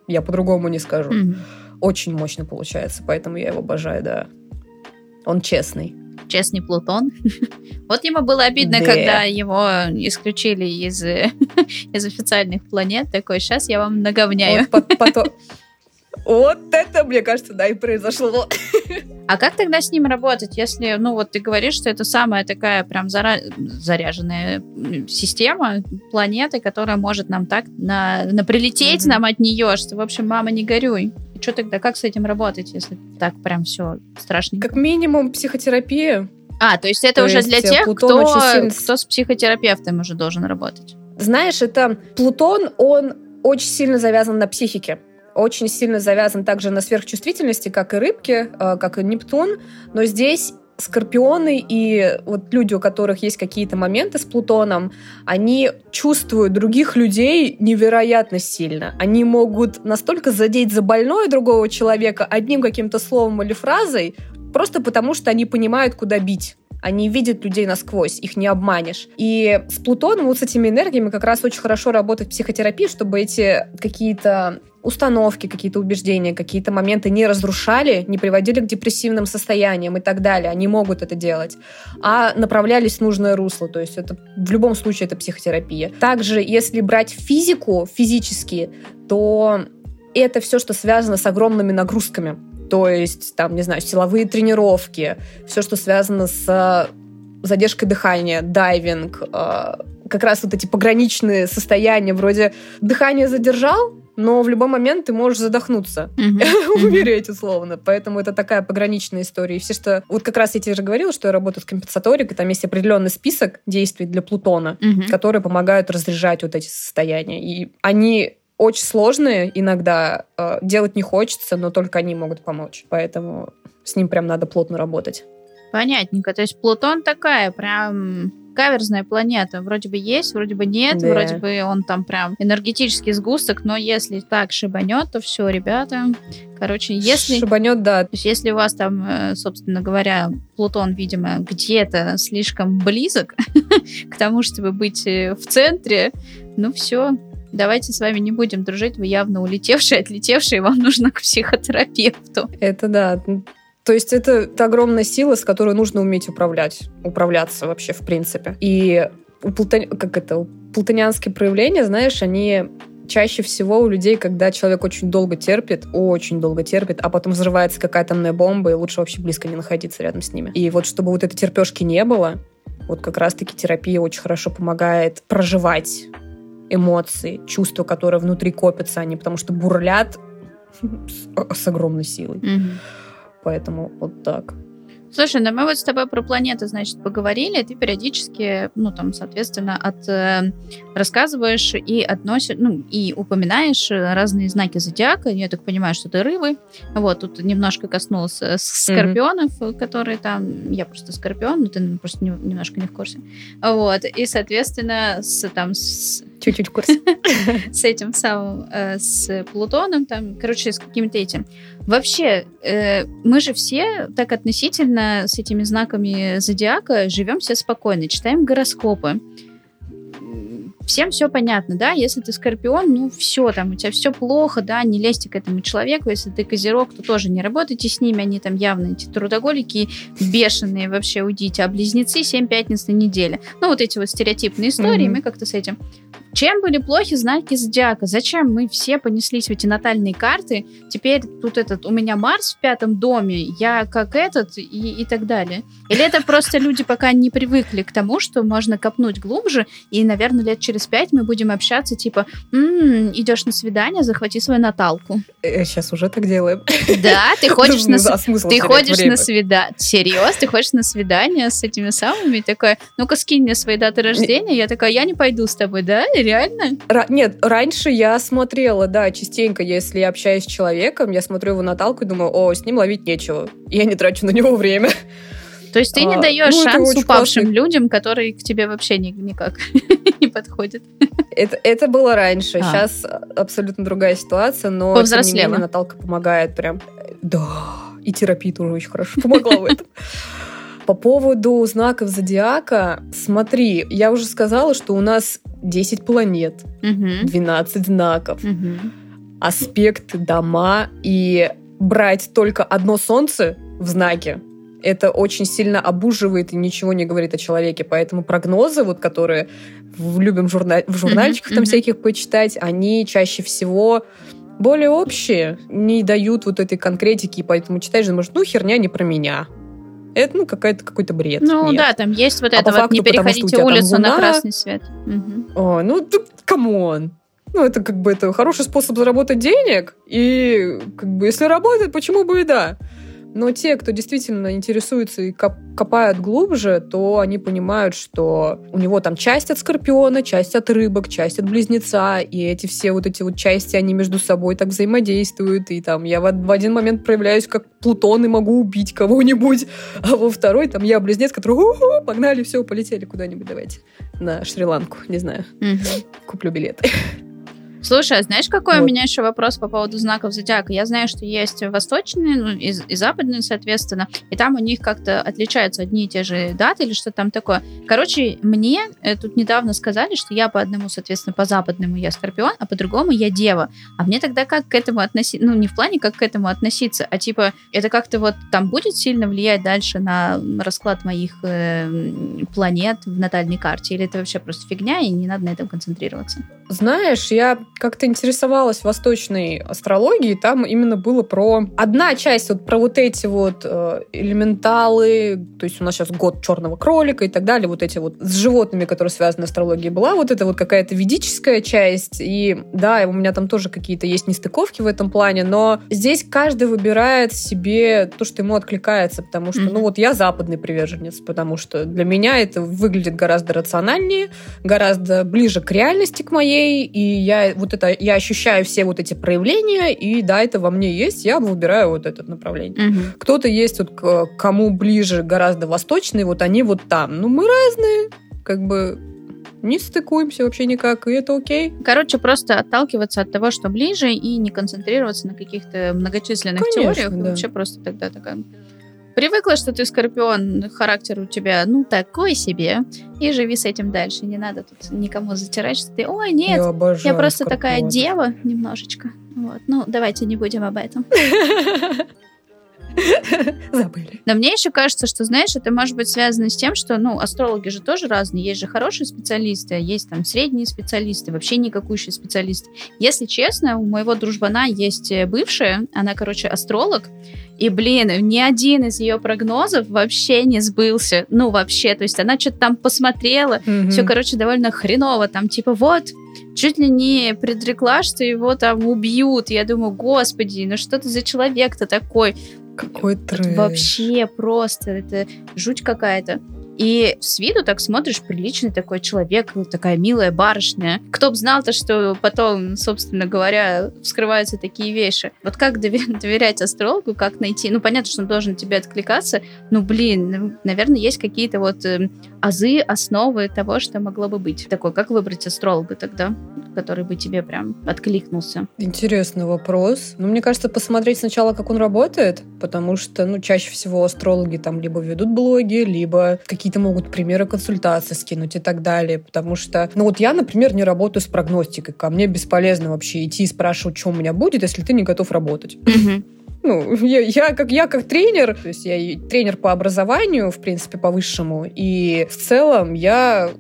Я по-другому не скажу. Mm-hmm. Очень мощно получается, поэтому я его обожаю, да. Он честный честный Плутон. вот ему было обидно, да. когда его исключили из, из официальных планет. Такой, сейчас я вам наговняю. Вот, потом... Вот это, мне кажется, да, и произошло. А как тогда с ним работать, если, ну, вот ты говоришь, что это самая такая прям зара... заряженная система планеты, которая может нам так на, на прилететь mm-hmm. нам от нее, что, в общем, мама, не горюй что тогда, как с этим работать, если так прям все страшно? Как минимум психотерапия. А, то есть это то уже есть для э, тех, кто, сильно... кто с психотерапевтом уже должен работать. Знаешь, это Плутон, он очень сильно завязан на психике очень сильно завязан также на сверхчувствительности, как и рыбки, э, как и Нептун, но здесь скорпионы и вот люди, у которых есть какие-то моменты с Плутоном, они чувствуют других людей невероятно сильно. Они могут настолько задеть за больное другого человека одним каким-то словом или фразой, просто потому что они понимают, куда бить. Они видят людей насквозь, их не обманешь. И с Плутоном, вот с этими энергиями как раз очень хорошо работает психотерапия, чтобы эти какие-то установки, какие-то убеждения, какие-то моменты не разрушали, не приводили к депрессивным состояниям и так далее. Они могут это делать. А направлялись в нужное русло. То есть это в любом случае это психотерапия. Также, если брать физику физически, то это все, что связано с огромными нагрузками то есть, там, не знаю, силовые тренировки, все, что связано с э, задержкой дыхания, дайвинг, э, как раз вот эти пограничные состояния, вроде дыхание задержал, но в любой момент ты можешь задохнуться, умереть условно. Поэтому это такая пограничная история. И все, что... Вот как раз я тебе же говорила, что я работаю с компенсаторикой, там есть определенный список действий для Плутона, которые помогают разряжать вот эти состояния. И они очень сложные иногда. Э, делать не хочется, но только они могут помочь. Поэтому с ним прям надо плотно работать. Понятненько. То есть Плутон такая прям каверзная планета. Вроде бы есть, вроде бы нет, да. вроде бы он там прям энергетический сгусток, но если так шибанет, то все, ребята. Короче, если... Шибанет, да. То есть если у вас там, э, собственно говоря, Плутон, видимо, где-то слишком близок к тому, чтобы быть э, в центре, ну все, давайте с вами не будем дружить, вы явно улетевшие, отлетевшие, вам нужно к психотерапевту. Это да. То есть это, это огромная сила, с которой нужно уметь управлять, управляться вообще в принципе. И у плутон... как это, плутонианские проявления, знаешь, они чаще всего у людей, когда человек очень долго терпит, очень долго терпит, а потом взрывается какая-то атомная бомба, и лучше вообще близко не находиться рядом с ними. И вот чтобы вот этой терпешки не было, вот как раз-таки терапия очень хорошо помогает проживать эмоции, чувства, которые внутри копятся, они потому что бурлят с огромной силой. Угу. Поэтому вот так. Слушай, ну мы вот с тобой про планеты, значит, поговорили, ты периодически, ну, там, соответственно, от, э, рассказываешь и относишь, ну, и упоминаешь разные знаки зодиака. Я так понимаю, что ты рыбы. Вот, тут немножко коснулся скорпионов, mm-hmm. которые там, я просто скорпион, но ты просто не, немножко не в курсе. Вот, и, соответственно, с, там, с чуть-чуть в курсе. С этим самым, э, с Плутоном, там, короче, с каким-то этим. Вообще, э, мы же все так относительно с этими знаками зодиака живем все спокойно, читаем гороскопы всем все понятно, да, если ты скорпион, ну все, там у тебя все плохо, да, не лезьте к этому человеку, если ты козерог, то тоже не работайте с ними, они там явно эти трудоголики бешеные, вообще уйдите, а близнецы 7 пятниц на неделе. Ну вот эти вот стереотипные истории, mm-hmm. мы как-то с этим чем были плохи знаки зодиака? Зачем мы все понеслись в эти натальные карты? Теперь тут этот, у меня Марс в пятом доме, я как этот и, и так далее. Или это просто люди пока не привыкли к тому, что можно копнуть глубже, и, наверное, лет через пять мы будем общаться, типа, м-м, идешь на свидание, захвати свою Наталку. Сейчас э, уже так делаем. Да, ты ходишь на ты ходишь на свидание. Серьезно? Ты ходишь на свидание с этими самыми? Такой, ну-ка скинь мне свои даты рождения. Я такая, я не пойду с тобой, да? Реально? Ра- нет, раньше я смотрела, да, частенько, если я общаюсь с человеком, я смотрю его Наталку и думаю, о, с ним ловить нечего. Я не трачу на него время. То есть ты не а, даешь ну, шанс упавшим классный. людям, которые к тебе вообще ни, никак не подходят. Это, это было раньше. А. Сейчас абсолютно другая ситуация, но тем не менее Наталка помогает прям. Да, и терапия тоже очень хорошо помогла в этом. По поводу знаков зодиака, смотри, я уже сказала, что у нас 10 планет, угу. 12 знаков, угу. аспекты, дома, и брать только одно солнце в знаке, это очень сильно обуживает и ничего не говорит о человеке. Поэтому прогнозы, вот, которые любим журна... в журнальчиках mm-hmm, там всяких почитать, они чаще всего более общие, не дают вот этой конкретики, и поэтому читаешь, думаешь, ну, херня не про меня. Это, ну, какая-то, какой-то бред. Ну, Нет. да, там есть вот а это вот, факту, не переходите улицу луна... на красный свет. Угу. О, ну, come on. Ну, это как бы это хороший способ заработать денег, и как бы если работает, почему бы и да. Но те, кто действительно интересуется и копают глубже, то они понимают, что у него там часть от скорпиона, часть от рыбок, часть от близнеца, и эти все вот эти вот части, они между собой так взаимодействуют, и там я в, в один момент проявляюсь как Плутон и могу убить кого-нибудь, а во второй там я близнец, который У-ху, погнали, все, полетели куда-нибудь, давайте на Шри-Ланку, не знаю, угу. куплю билеты. Слушай, а знаешь, какой вот. у меня еще вопрос по поводу знаков зодиака? Я знаю, что есть восточные ну, и, и западные, соответственно, и там у них как-то отличаются одни и те же даты или что там такое. Короче, мне э, тут недавно сказали, что я по одному, соответственно, по западному я скорпион, а по другому я дева. А мне тогда как к этому относиться? Ну, не в плане, как к этому относиться, а типа, это как-то вот там будет сильно влиять дальше на расклад моих э, планет в натальной карте? Или это вообще просто фигня, и не надо на этом концентрироваться? Знаешь, я как-то интересовалась восточной астрологией, там именно было про... Одна часть вот про вот эти вот э, элементалы, то есть у нас сейчас год черного кролика и так далее, вот эти вот с животными, которые связаны с астрологией, была вот это вот какая-то ведическая часть, и да, у меня там тоже какие-то есть нестыковки в этом плане, но здесь каждый выбирает себе то, что ему откликается, потому что, mm-hmm. ну вот я западный приверженец, потому что для меня это выглядит гораздо рациональнее, гораздо ближе к реальности, к моей, и я вот это, я ощущаю все вот эти проявления, и да, это во мне есть, я выбираю вот это направление. Угу. Кто-то есть вот к кому ближе гораздо восточный, вот они вот там. Ну, мы разные, как бы не стыкуемся вообще никак, и это окей. Короче, просто отталкиваться от того, что ближе, и не концентрироваться на каких-то многочисленных Конечно, теориях. Да. Вообще просто тогда такая Привыкла, что ты скорпион, характер у тебя, ну, такой себе, и живи с этим дальше. Не надо тут никому затирать, что ты, ой, нет, я, я просто скорпион. такая дева немножечко. Вот. Ну, давайте не будем об этом. Забыли. Но мне еще кажется, что, знаешь, это может быть связано с тем, что, ну, астрологи же тоже разные. Есть же хорошие специалисты, а есть там средние специалисты, вообще никакущие специалисты. Если честно, у моего дружбана есть э, бывшая, она, короче, астролог, и, блин, ни один из ее прогнозов вообще не сбылся. Ну, вообще, то есть она что-то там посмотрела, mm-hmm. все, короче, довольно хреново. Там, типа, вот, чуть ли не предрекла, что его там убьют. Я думаю, господи, ну что ты за человек-то такой? Какой трэш. Вообще просто, это жуть какая-то. И с виду так смотришь, приличный такой человек, такая милая барышня. Кто бы знал-то, что потом, собственно говоря, вскрываются такие вещи. Вот как доверять астрологу, как найти? Ну, понятно, что он должен тебе откликаться, ну, блин, наверное, есть какие-то вот э, азы, основы того, что могло бы быть. Такой, как выбрать астролога тогда, который бы тебе прям откликнулся? Интересный вопрос. Ну, мне кажется, посмотреть сначала, как он работает, потому что, ну, чаще всего астрологи там либо ведут блоги, либо какие какие-то могут примеры консультации скинуть и так далее. Потому что, ну вот я, например, не работаю с прогностикой. Ко мне бесполезно вообще идти и спрашивать, что у меня будет, если ты не готов работать. Ну, я, я, как, я как тренер, то есть я тренер по образованию, в принципе, по высшему, и в целом я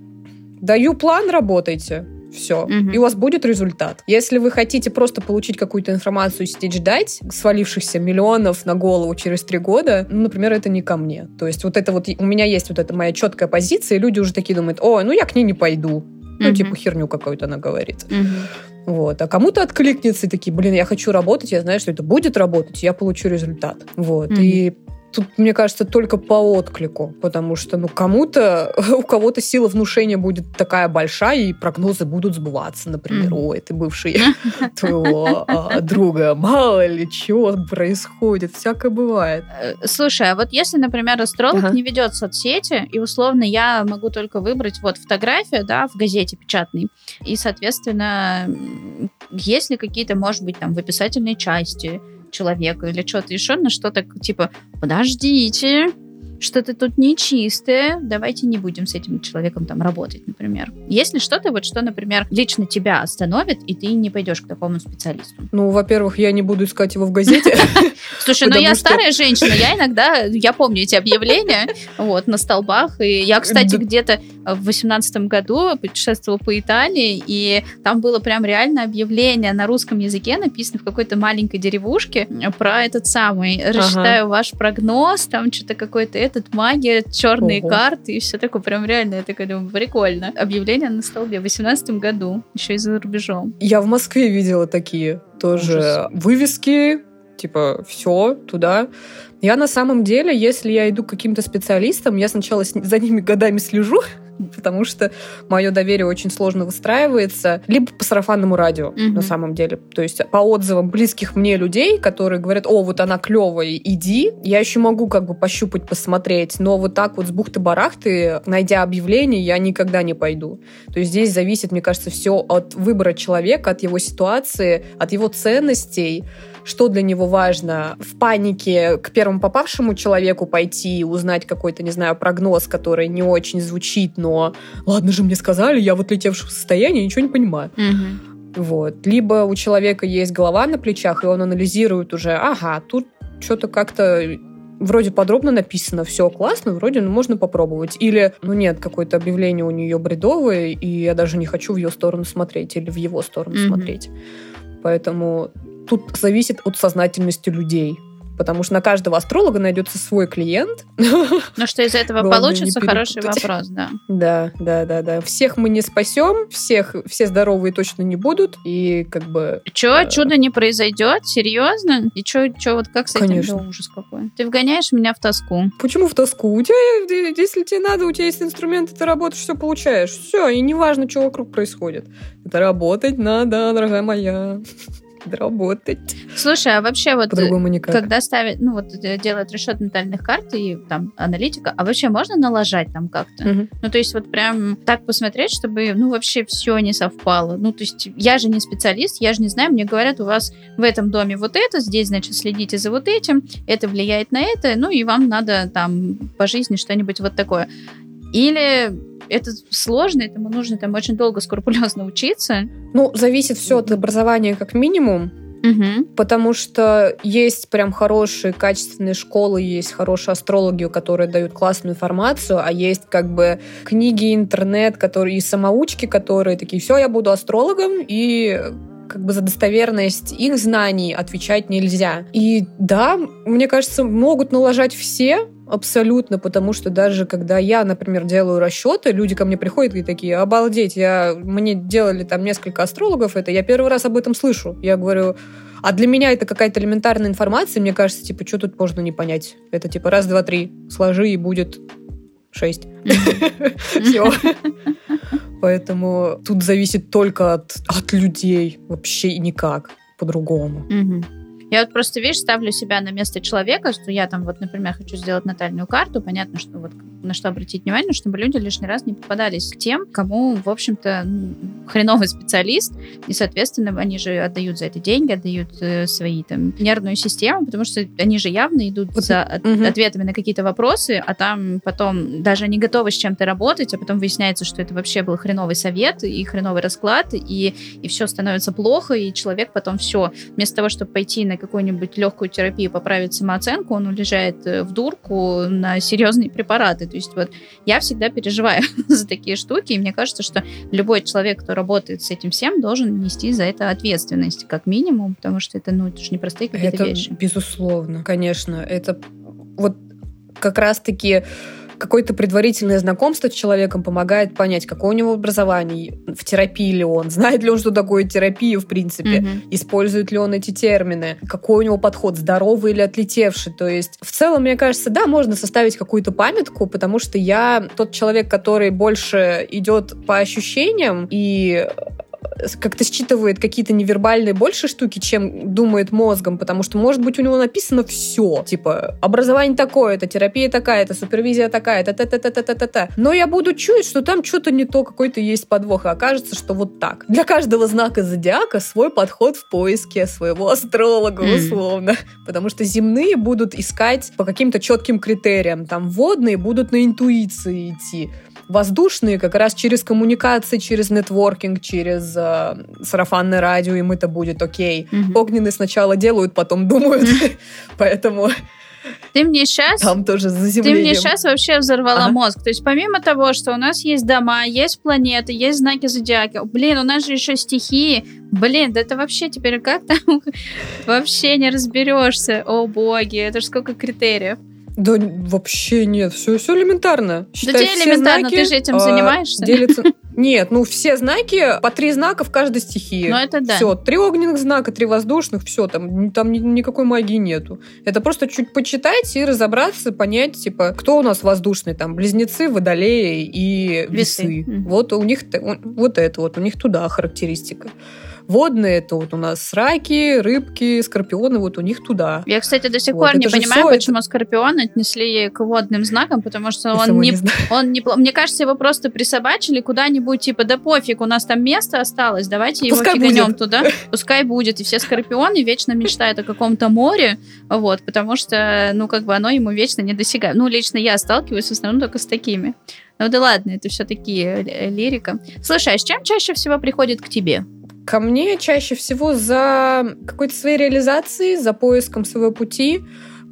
даю план, работайте. Все. Угу. И у вас будет результат. Если вы хотите просто получить какую-то информацию и сидеть ждать свалившихся миллионов на голову через три года, ну, например, это не ко мне. То есть вот это вот, у меня есть вот эта моя четкая позиция, и люди уже такие думают, ой, ну я к ней не пойду. Ну, угу. типа, херню какую-то она говорит. Угу. Вот. А кому-то откликнется и такие, блин, я хочу работать, я знаю, что это будет работать, я получу результат. Вот. Угу. И Тут, мне кажется, только по отклику, потому что, ну, кому-то, у кого-то сила внушения будет такая большая, и прогнозы будут сбываться, например, ой, ты бывший твоего а, друга, мало ли чего происходит, всякое бывает. Э, слушай, а вот если, например, астролог не ведет соцсети, и условно я могу только выбрать вот фотографию, да, в газете печатной, и, соответственно, есть ли какие-то, может быть, там, в описательной части человека или что-то еще, на что-то типа, подождите, что-то тут нечистое, давайте не будем с этим человеком там работать, например. Есть ли что-то, вот что, например, лично тебя остановит, и ты не пойдешь к такому специалисту? Ну, во-первых, я не буду искать его в газете. Слушай, ну я старая женщина, я иногда, я помню эти объявления, вот, на столбах, и я, кстати, где-то в восемнадцатом году путешествовала по Италии, и там было прям реально объявление на русском языке, написано в какой-то маленькой деревушке про этот самый, рассчитаю ваш прогноз, там что-то какой-то этот магия, черные Ого. карты и все такое. Прям реально, я такая думаю, прикольно. Объявление на столбе в 18 году, еще и за рубежом. Я в Москве видела такие тоже Ужас. вывески Типа, все, туда. Я на самом деле, если я иду к каким-то специалистам, я сначала за ними годами слежу, потому что мое доверие очень сложно выстраивается, либо по сарафанному радио, угу. на самом деле. То есть по отзывам близких мне людей, которые говорят, о, вот она клевая, иди, я еще могу как бы пощупать, посмотреть, но вот так вот с бухты-барахты, найдя объявление, я никогда не пойду. То есть здесь зависит, мне кажется, все от выбора человека, от его ситуации, от его ценностей, что для него важно. В панике к первому попавшему человеку пойти и узнать какой-то, не знаю, прогноз, который не очень звучит, но ладно же мне сказали, я вот летевшего состояния, ничего не понимаю. Угу. Вот. Либо у человека есть голова на плечах, и он анализирует уже, ага, тут что-то как-то вроде подробно написано, все классно, вроде ну, можно попробовать. Или, ну нет, какое-то объявление у нее бредовое, и я даже не хочу в ее сторону смотреть или в его сторону mm-hmm. смотреть. Поэтому тут зависит от сознательности людей. Потому что на каждого астролога найдется свой клиент. Ну, что из этого получится, хороший вопрос, да. Да, да, да, да. Всех мы не спасем, всех, все здоровые точно не будут, и как бы... Че, э... чудо не произойдет? Серьезно? И что, что вот как с этим? Конечно. Да ужас какой. Ты вгоняешь меня в тоску. Почему в тоску? У тебя, если тебе надо, у тебя есть инструменты, ты работаешь, все получаешь. Все, и неважно, что вокруг происходит. Это работать надо, дорогая моя работать. Слушай, а вообще вот когда ставят, ну вот э, делают расчет натальных карт и там аналитика, а вообще можно налажать там как-то? Угу. Ну то есть вот прям так посмотреть, чтобы ну вообще все не совпало. Ну то есть я же не специалист, я же не знаю, мне говорят, у вас в этом доме вот это, здесь значит следите за вот этим, это влияет на это, ну и вам надо там по жизни что-нибудь вот такое. Или это сложно, этому нужно там очень долго, скрупулезно учиться. Ну, зависит все от образования как минимум. Угу. Потому что есть прям хорошие, качественные школы, есть хорошие астрологи, которые дают классную информацию, а есть как бы книги, интернет, которые и самоучки, которые такие, все, я буду астрологом, и как бы за достоверность их знаний отвечать нельзя. И да, мне кажется, могут налажать все, Абсолютно, потому что даже когда я, например, делаю расчеты, люди ко мне приходят и такие, обалдеть, я, мне делали там несколько астрологов, это я первый раз об этом слышу. Я говорю, а для меня это какая-то элементарная информация, мне кажется, типа, что тут можно не понять? Это типа раз, два, три, сложи и будет шесть. Все. Поэтому тут зависит только от, от людей, вообще никак по-другому. Я вот просто, видишь, ставлю себя на место человека, что я там вот, например, хочу сделать натальную карту, понятно, что вот на что обратить внимание, чтобы люди лишний раз не попадались к тем, кому, в общем-то, хреновый специалист, и, соответственно, они же отдают за это деньги, отдают э, свои там нервную систему, потому что они же явно идут вот, за от, угу. ответами на какие-то вопросы, а там потом даже они готовы с чем-то работать, а потом выясняется, что это вообще был хреновый совет и хреновый расклад, и, и все становится плохо, и человек потом все, вместо того, чтобы пойти на какую-нибудь легкую терапию, поправить самооценку, он улежает э, в дурку на серьезные препараты. То есть вот я всегда переживаю за такие штуки, и мне кажется, что любой человек, кто работает с этим всем, должен нести за это ответственность, как минимум, потому что это, ну, это же непростые какие-то это, вещи. безусловно, конечно. Это вот как раз-таки какое-то предварительное знакомство с человеком помогает понять, какое у него образование, в терапии ли он, знает ли он, что такое терапия, в принципе, угу. использует ли он эти термины, какой у него подход, здоровый или отлетевший. То есть, в целом, мне кажется, да, можно составить какую-то памятку, потому что я тот человек, который больше идет по ощущениям и как-то считывает какие-то невербальные больше штуки, чем думает мозгом, потому что, может быть, у него написано все. Типа, образование такое-то, терапия такая-то, супервизия такая-то, та-та-та-та-та-та. Но я буду чуять, что там что-то не то, какой-то есть подвох, и окажется, что вот так. Для каждого знака зодиака свой подход в поиске своего астролога, условно. Потому что земные будут искать по каким-то четким критериям, там водные будут на интуиции идти воздушные как раз через коммуникации, через нетворкинг, через э, сарафанное радио, им это будет окей. Угу. Огненные сначала делают, потом думают. Поэтому ты мне сейчас... Там тоже заземлением. Ты мне сейчас вообще взорвала ага. мозг. То есть помимо того, что у нас есть дома, есть планеты, есть знаки зодиака, блин, у нас же еще стихии. Блин, да это вообще теперь как там вообще не разберешься. О боги, это же сколько критериев. Да вообще нет, все, все элементарно. Считай, да тебе элементарно, знаки, ты же этим а, занимаешься. Делится... Нет, ну все знаки, по три знака в каждой стихии. Ну это да. Все, три огненных знака, три воздушных, все, там, там никакой магии нету. Это просто чуть почитать и разобраться, понять, типа, кто у нас воздушный, там, близнецы, водолеи и весы. весы. Вот у них, вот это вот, у них туда характеристика. Водные это вот у нас раки, рыбки, скорпионы, вот у них туда. Я, кстати, до сих вот, пор не понимаю, почему это... скорпион отнесли к водным знакам, потому что он не, не он не... Мне кажется, его просто присобачили куда-нибудь, типа, да пофиг, у нас там место осталось, давайте Пускай его фиганем будет. туда. Пускай будет. И все скорпионы вечно мечтают о каком-то море, вот, потому что, ну, как бы оно ему вечно не достигает. Ну, лично я сталкиваюсь в основном только с такими. Ну да ладно, это все таки лирика. Слушай, а с чем чаще всего приходит к тебе? Ко мне чаще всего за какой-то своей реализацией, за поиском своего пути,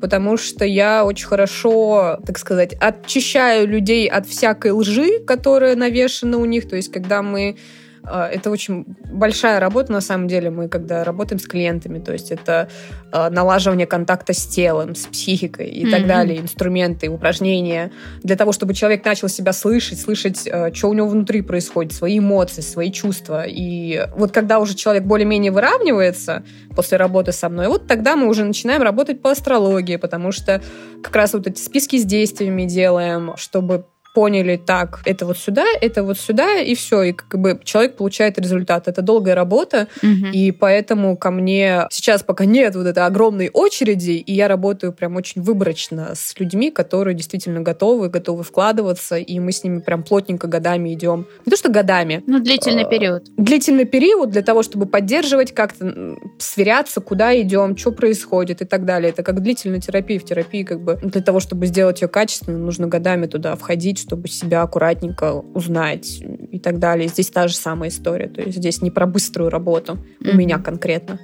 потому что я очень хорошо, так сказать, очищаю людей от всякой лжи, которая навешена у них. То есть, когда мы это очень большая работа, на самом деле, мы когда работаем с клиентами, то есть это а, налаживание контакта с телом, с психикой и mm-hmm. так далее, инструменты, упражнения, для того, чтобы человек начал себя слышать, слышать, а, что у него внутри происходит, свои эмоции, свои чувства. И вот когда уже человек более-менее выравнивается после работы со мной, вот тогда мы уже начинаем работать по астрологии, потому что как раз вот эти списки с действиями делаем, чтобы поняли, так, это вот сюда, это вот сюда, и все. И как бы человек получает результат. Это долгая работа, угу. и поэтому ко мне сейчас пока нет вот этой огромной очереди, и я работаю прям очень выборочно с людьми, которые действительно готовы, готовы вкладываться, и мы с ними прям плотненько годами идем. Не то, что годами. Ну, длительный э, период. Длительный период для того, чтобы поддерживать, как-то сверяться, куда идем, что происходит и так далее. Это как длительная терапия. В терапии как бы для того, чтобы сделать ее качественно, нужно годами туда входить, чтобы себя аккуратненько узнать и так далее. Здесь та же самая история. То есть здесь не про быструю работу mm-hmm. у меня конкретно.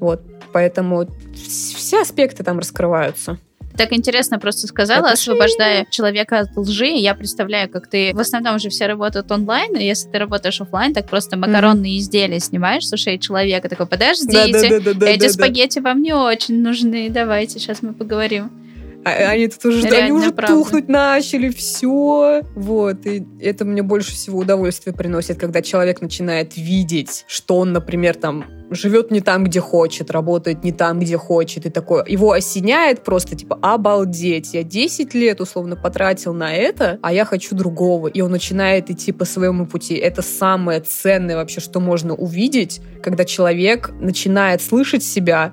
Вот. Поэтому все аспекты там раскрываются. Так интересно просто сказала, Отношения. освобождая человека от лжи. Я представляю, как ты... В основном же все работают онлайн, и если ты работаешь офлайн, так просто макаронные mm-hmm. изделия снимаешь с ушей человека. Такой, подождите, да, да, да, да, эти да, спагетти да. вам не очень нужны. Давайте, сейчас мы поговорим. А, они тут уже, Реально они уже правда. тухнуть начали, все. Вот, и это мне больше всего удовольствие приносит, когда человек начинает видеть, что он, например, там живет не там, где хочет, работает не там, где хочет, и такое. Его осеняет просто, типа, обалдеть, я 10 лет условно потратил на это, а я хочу другого. И он начинает идти по своему пути. Это самое ценное вообще, что можно увидеть, когда человек начинает слышать себя,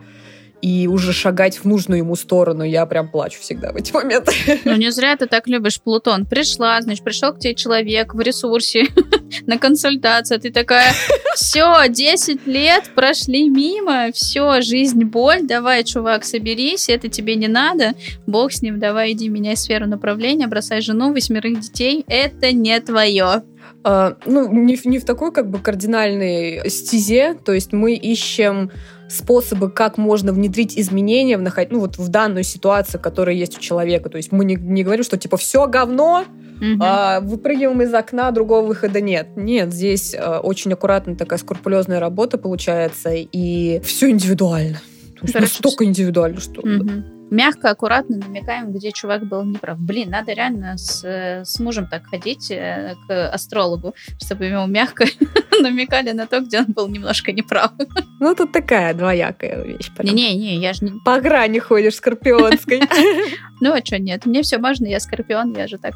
и уже шагать в нужную ему сторону. Я прям плачу всегда в эти моменты. Ну, не зря ты так любишь Плутон. Пришла, значит, пришел к тебе человек в ресурсе на консультацию. Ты такая, все, 10 лет прошли мимо, все, жизнь, боль, давай, чувак, соберись, это тебе не надо, бог с ним, давай, иди, меняй сферу направления, бросай жену, восьмерых детей, это не твое. Uh, ну, не, не в такой как бы кардинальной стезе, то есть мы ищем способы, как можно внедрить изменения в, наход... ну, вот в данную ситуацию, которая есть у человека. То есть мы не, не говорим, что типа все говно, угу. а, выпрыгиваем из окна, другого выхода нет. Нет, здесь а, очень аккуратная такая скрупулезная работа получается, и все индивидуально. То есть настолько индивидуально, что... Угу мягко, аккуратно намекаем, где чувак был неправ. Блин, надо реально с, с мужем так ходить э, к астрологу, чтобы ему мягко намекали на то, где он был немножко неправ. Ну, тут такая двоякая вещь. Не-не-не, я же не... По грани ходишь скорпионской. Ну, а что нет? Мне все можно, я скорпион, я же так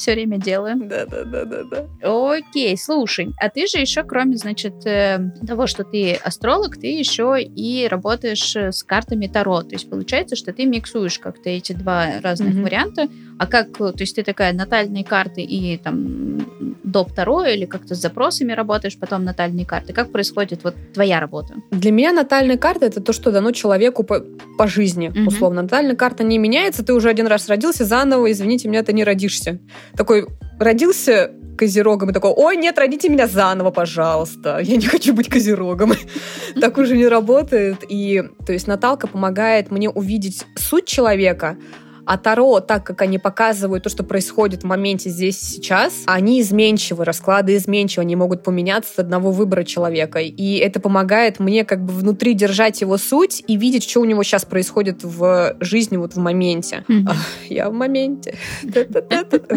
все время делаю. Да, да, да, да, да. Окей, слушай, а ты же еще, кроме, значит, э, того, что ты астролог, ты еще и работаешь э, с картами Таро. То есть получается, что ты миксуешь как-то эти два разных mm-hmm. варианта. А как, то есть ты такая натальные карты и там доп Таро или как-то с запросами работаешь, потом натальные карты. Как происходит вот твоя работа? Для меня натальная карта это то, что дано человеку по, по жизни, mm-hmm. условно. Натальная карта не меняется, ты уже один раз родился заново, извините меня, ты не родишься такой родился козерогом и такой, ой, нет, родите меня заново, пожалуйста, я не хочу быть козерогом. Так уже не работает. И, то есть, Наталка помогает мне увидеть суть человека, а Таро, так как они показывают то, что происходит в моменте здесь и сейчас, они изменчивы, расклады изменчивы, они могут поменяться с одного выбора человека. И это помогает мне как бы внутри держать его суть и видеть, что у него сейчас происходит в жизни вот в моменте. Mm-hmm. Я в моменте.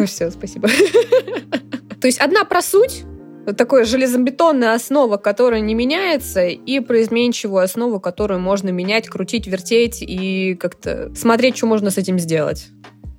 Все, спасибо. То есть одна про суть, такое железобетонная основа, которая не меняется, и про изменчивую основу, которую можно менять, крутить, вертеть и как-то смотреть, что можно с этим сделать.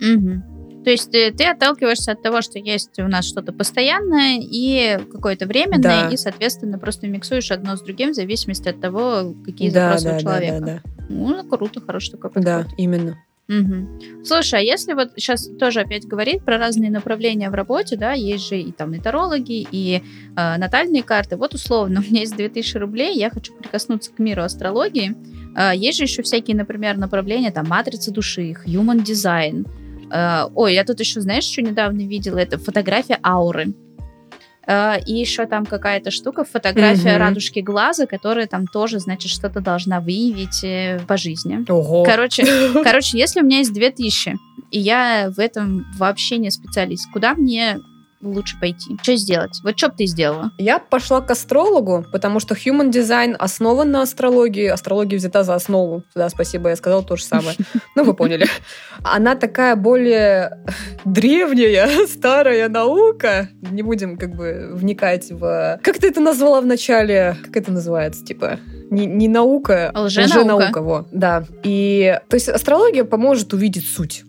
Угу. То есть ты, ты отталкиваешься от того, что есть у нас что-то постоянное и какое-то временное, да. и, соответственно, просто миксуешь одно с другим в зависимости от того, какие да, запросы да, у человека. Да, да, да. Ну, круто, хороший такой подход. Да, именно. Угу. Слушай, а если вот сейчас тоже опять говорить про разные направления в работе, да, есть же и там и тарологи, и э, натальные карты. Вот условно, у меня есть 2000 рублей, я хочу прикоснуться к миру астрологии. Э, есть же еще всякие, например, направления, там, матрица души, human design. Э, ой, я тут еще, знаешь, что недавно видела? Это фотография ауры. Uh, и еще там какая-то штука, фотография mm-hmm. радужки глаза, которая там тоже, значит, что-то должна выявить э, по жизни. Ого. Короче, короче, если у меня есть 2000, и я в этом вообще не специалист, куда мне лучше пойти? Что сделать? Вот что бы ты сделала? Я пошла к астрологу, потому что human design основан на астрологии. Астрология взята за основу. Да, спасибо, я сказала то же самое. Ну, вы поняли. Она такая более древняя, старая наука. Не будем как бы вникать в... Как ты это назвала в начале? Как это называется? Типа не, не наука, а лженаука. лженаука, во, да. И, то есть астрология поможет увидеть суть.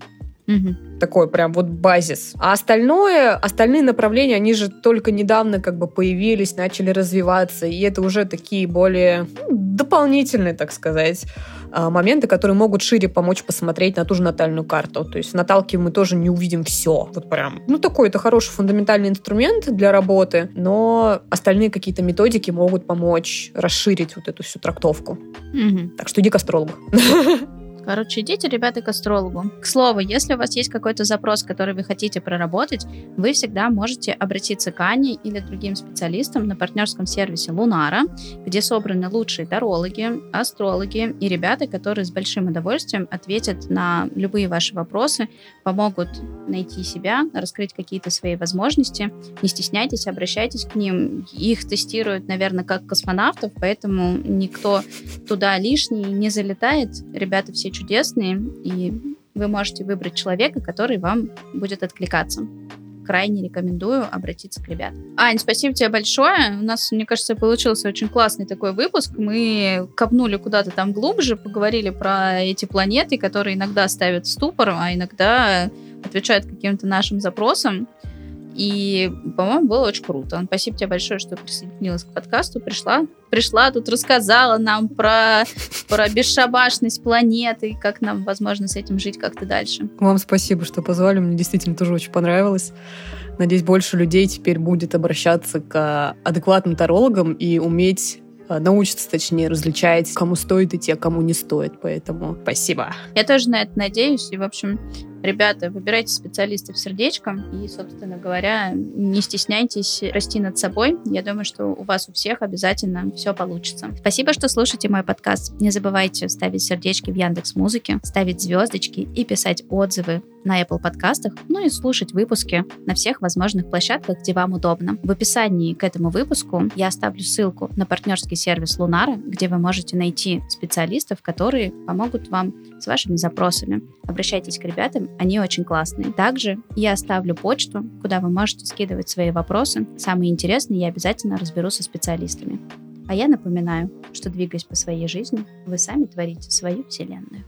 Угу. Такой прям вот базис. А остальное, остальные направления, они же только недавно как бы появились, начали развиваться, и это уже такие более ну, дополнительные, так сказать, а, моменты, которые могут шире помочь посмотреть на ту же натальную карту. То есть в наталке мы тоже не увидим все. Вот прям. Ну, такой это хороший фундаментальный инструмент для работы, но остальные какие-то методики могут помочь расширить вот эту всю трактовку. Угу. Так что иди к астрологу. Короче, идите, ребята, к астрологу. К слову, если у вас есть какой-то запрос, который вы хотите проработать, вы всегда можете обратиться к Ане или другим специалистам на партнерском сервисе Лунара, где собраны лучшие тарологи, астрологи и ребята, которые с большим удовольствием ответят на любые ваши вопросы, помогут найти себя, раскрыть какие-то свои возможности. Не стесняйтесь, обращайтесь к ним. Их тестируют, наверное, как космонавтов, поэтому никто туда лишний не залетает. Ребята все чудесные, и вы можете выбрать человека, который вам будет откликаться. Крайне рекомендую обратиться к ребятам. Ань, спасибо тебе большое. У нас, мне кажется, получился очень классный такой выпуск. Мы копнули куда-то там глубже, поговорили про эти планеты, которые иногда ставят в ступор, а иногда отвечают каким-то нашим запросам. И, по-моему, было очень круто. Спасибо тебе большое, что присоединилась к подкасту, пришла. Пришла, тут рассказала нам про, про бесшабашность планеты, как нам, возможно, с этим жить как-то дальше. Вам спасибо, что позвали. Мне действительно тоже очень понравилось. Надеюсь, больше людей теперь будет обращаться к адекватным тарологам и уметь а, научиться, точнее, различать, кому стоит идти, а кому не стоит. Поэтому спасибо. Я тоже на это надеюсь. И, в общем, Ребята, выбирайте специалистов сердечком и, собственно говоря, не стесняйтесь расти над собой. Я думаю, что у вас у всех обязательно все получится. Спасибо, что слушаете мой подкаст. Не забывайте ставить сердечки в Яндекс Музыке, ставить звездочки и писать отзывы на Apple подкастах, ну и слушать выпуски на всех возможных площадках, где вам удобно. В описании к этому выпуску я оставлю ссылку на партнерский сервис Лунара, где вы можете найти специалистов, которые помогут вам с вашими запросами. Обращайтесь к ребятам, они очень классные. Также я оставлю почту, куда вы можете скидывать свои вопросы. Самые интересные я обязательно разберу со специалистами. А я напоминаю, что двигаясь по своей жизни, вы сами творите свою вселенную.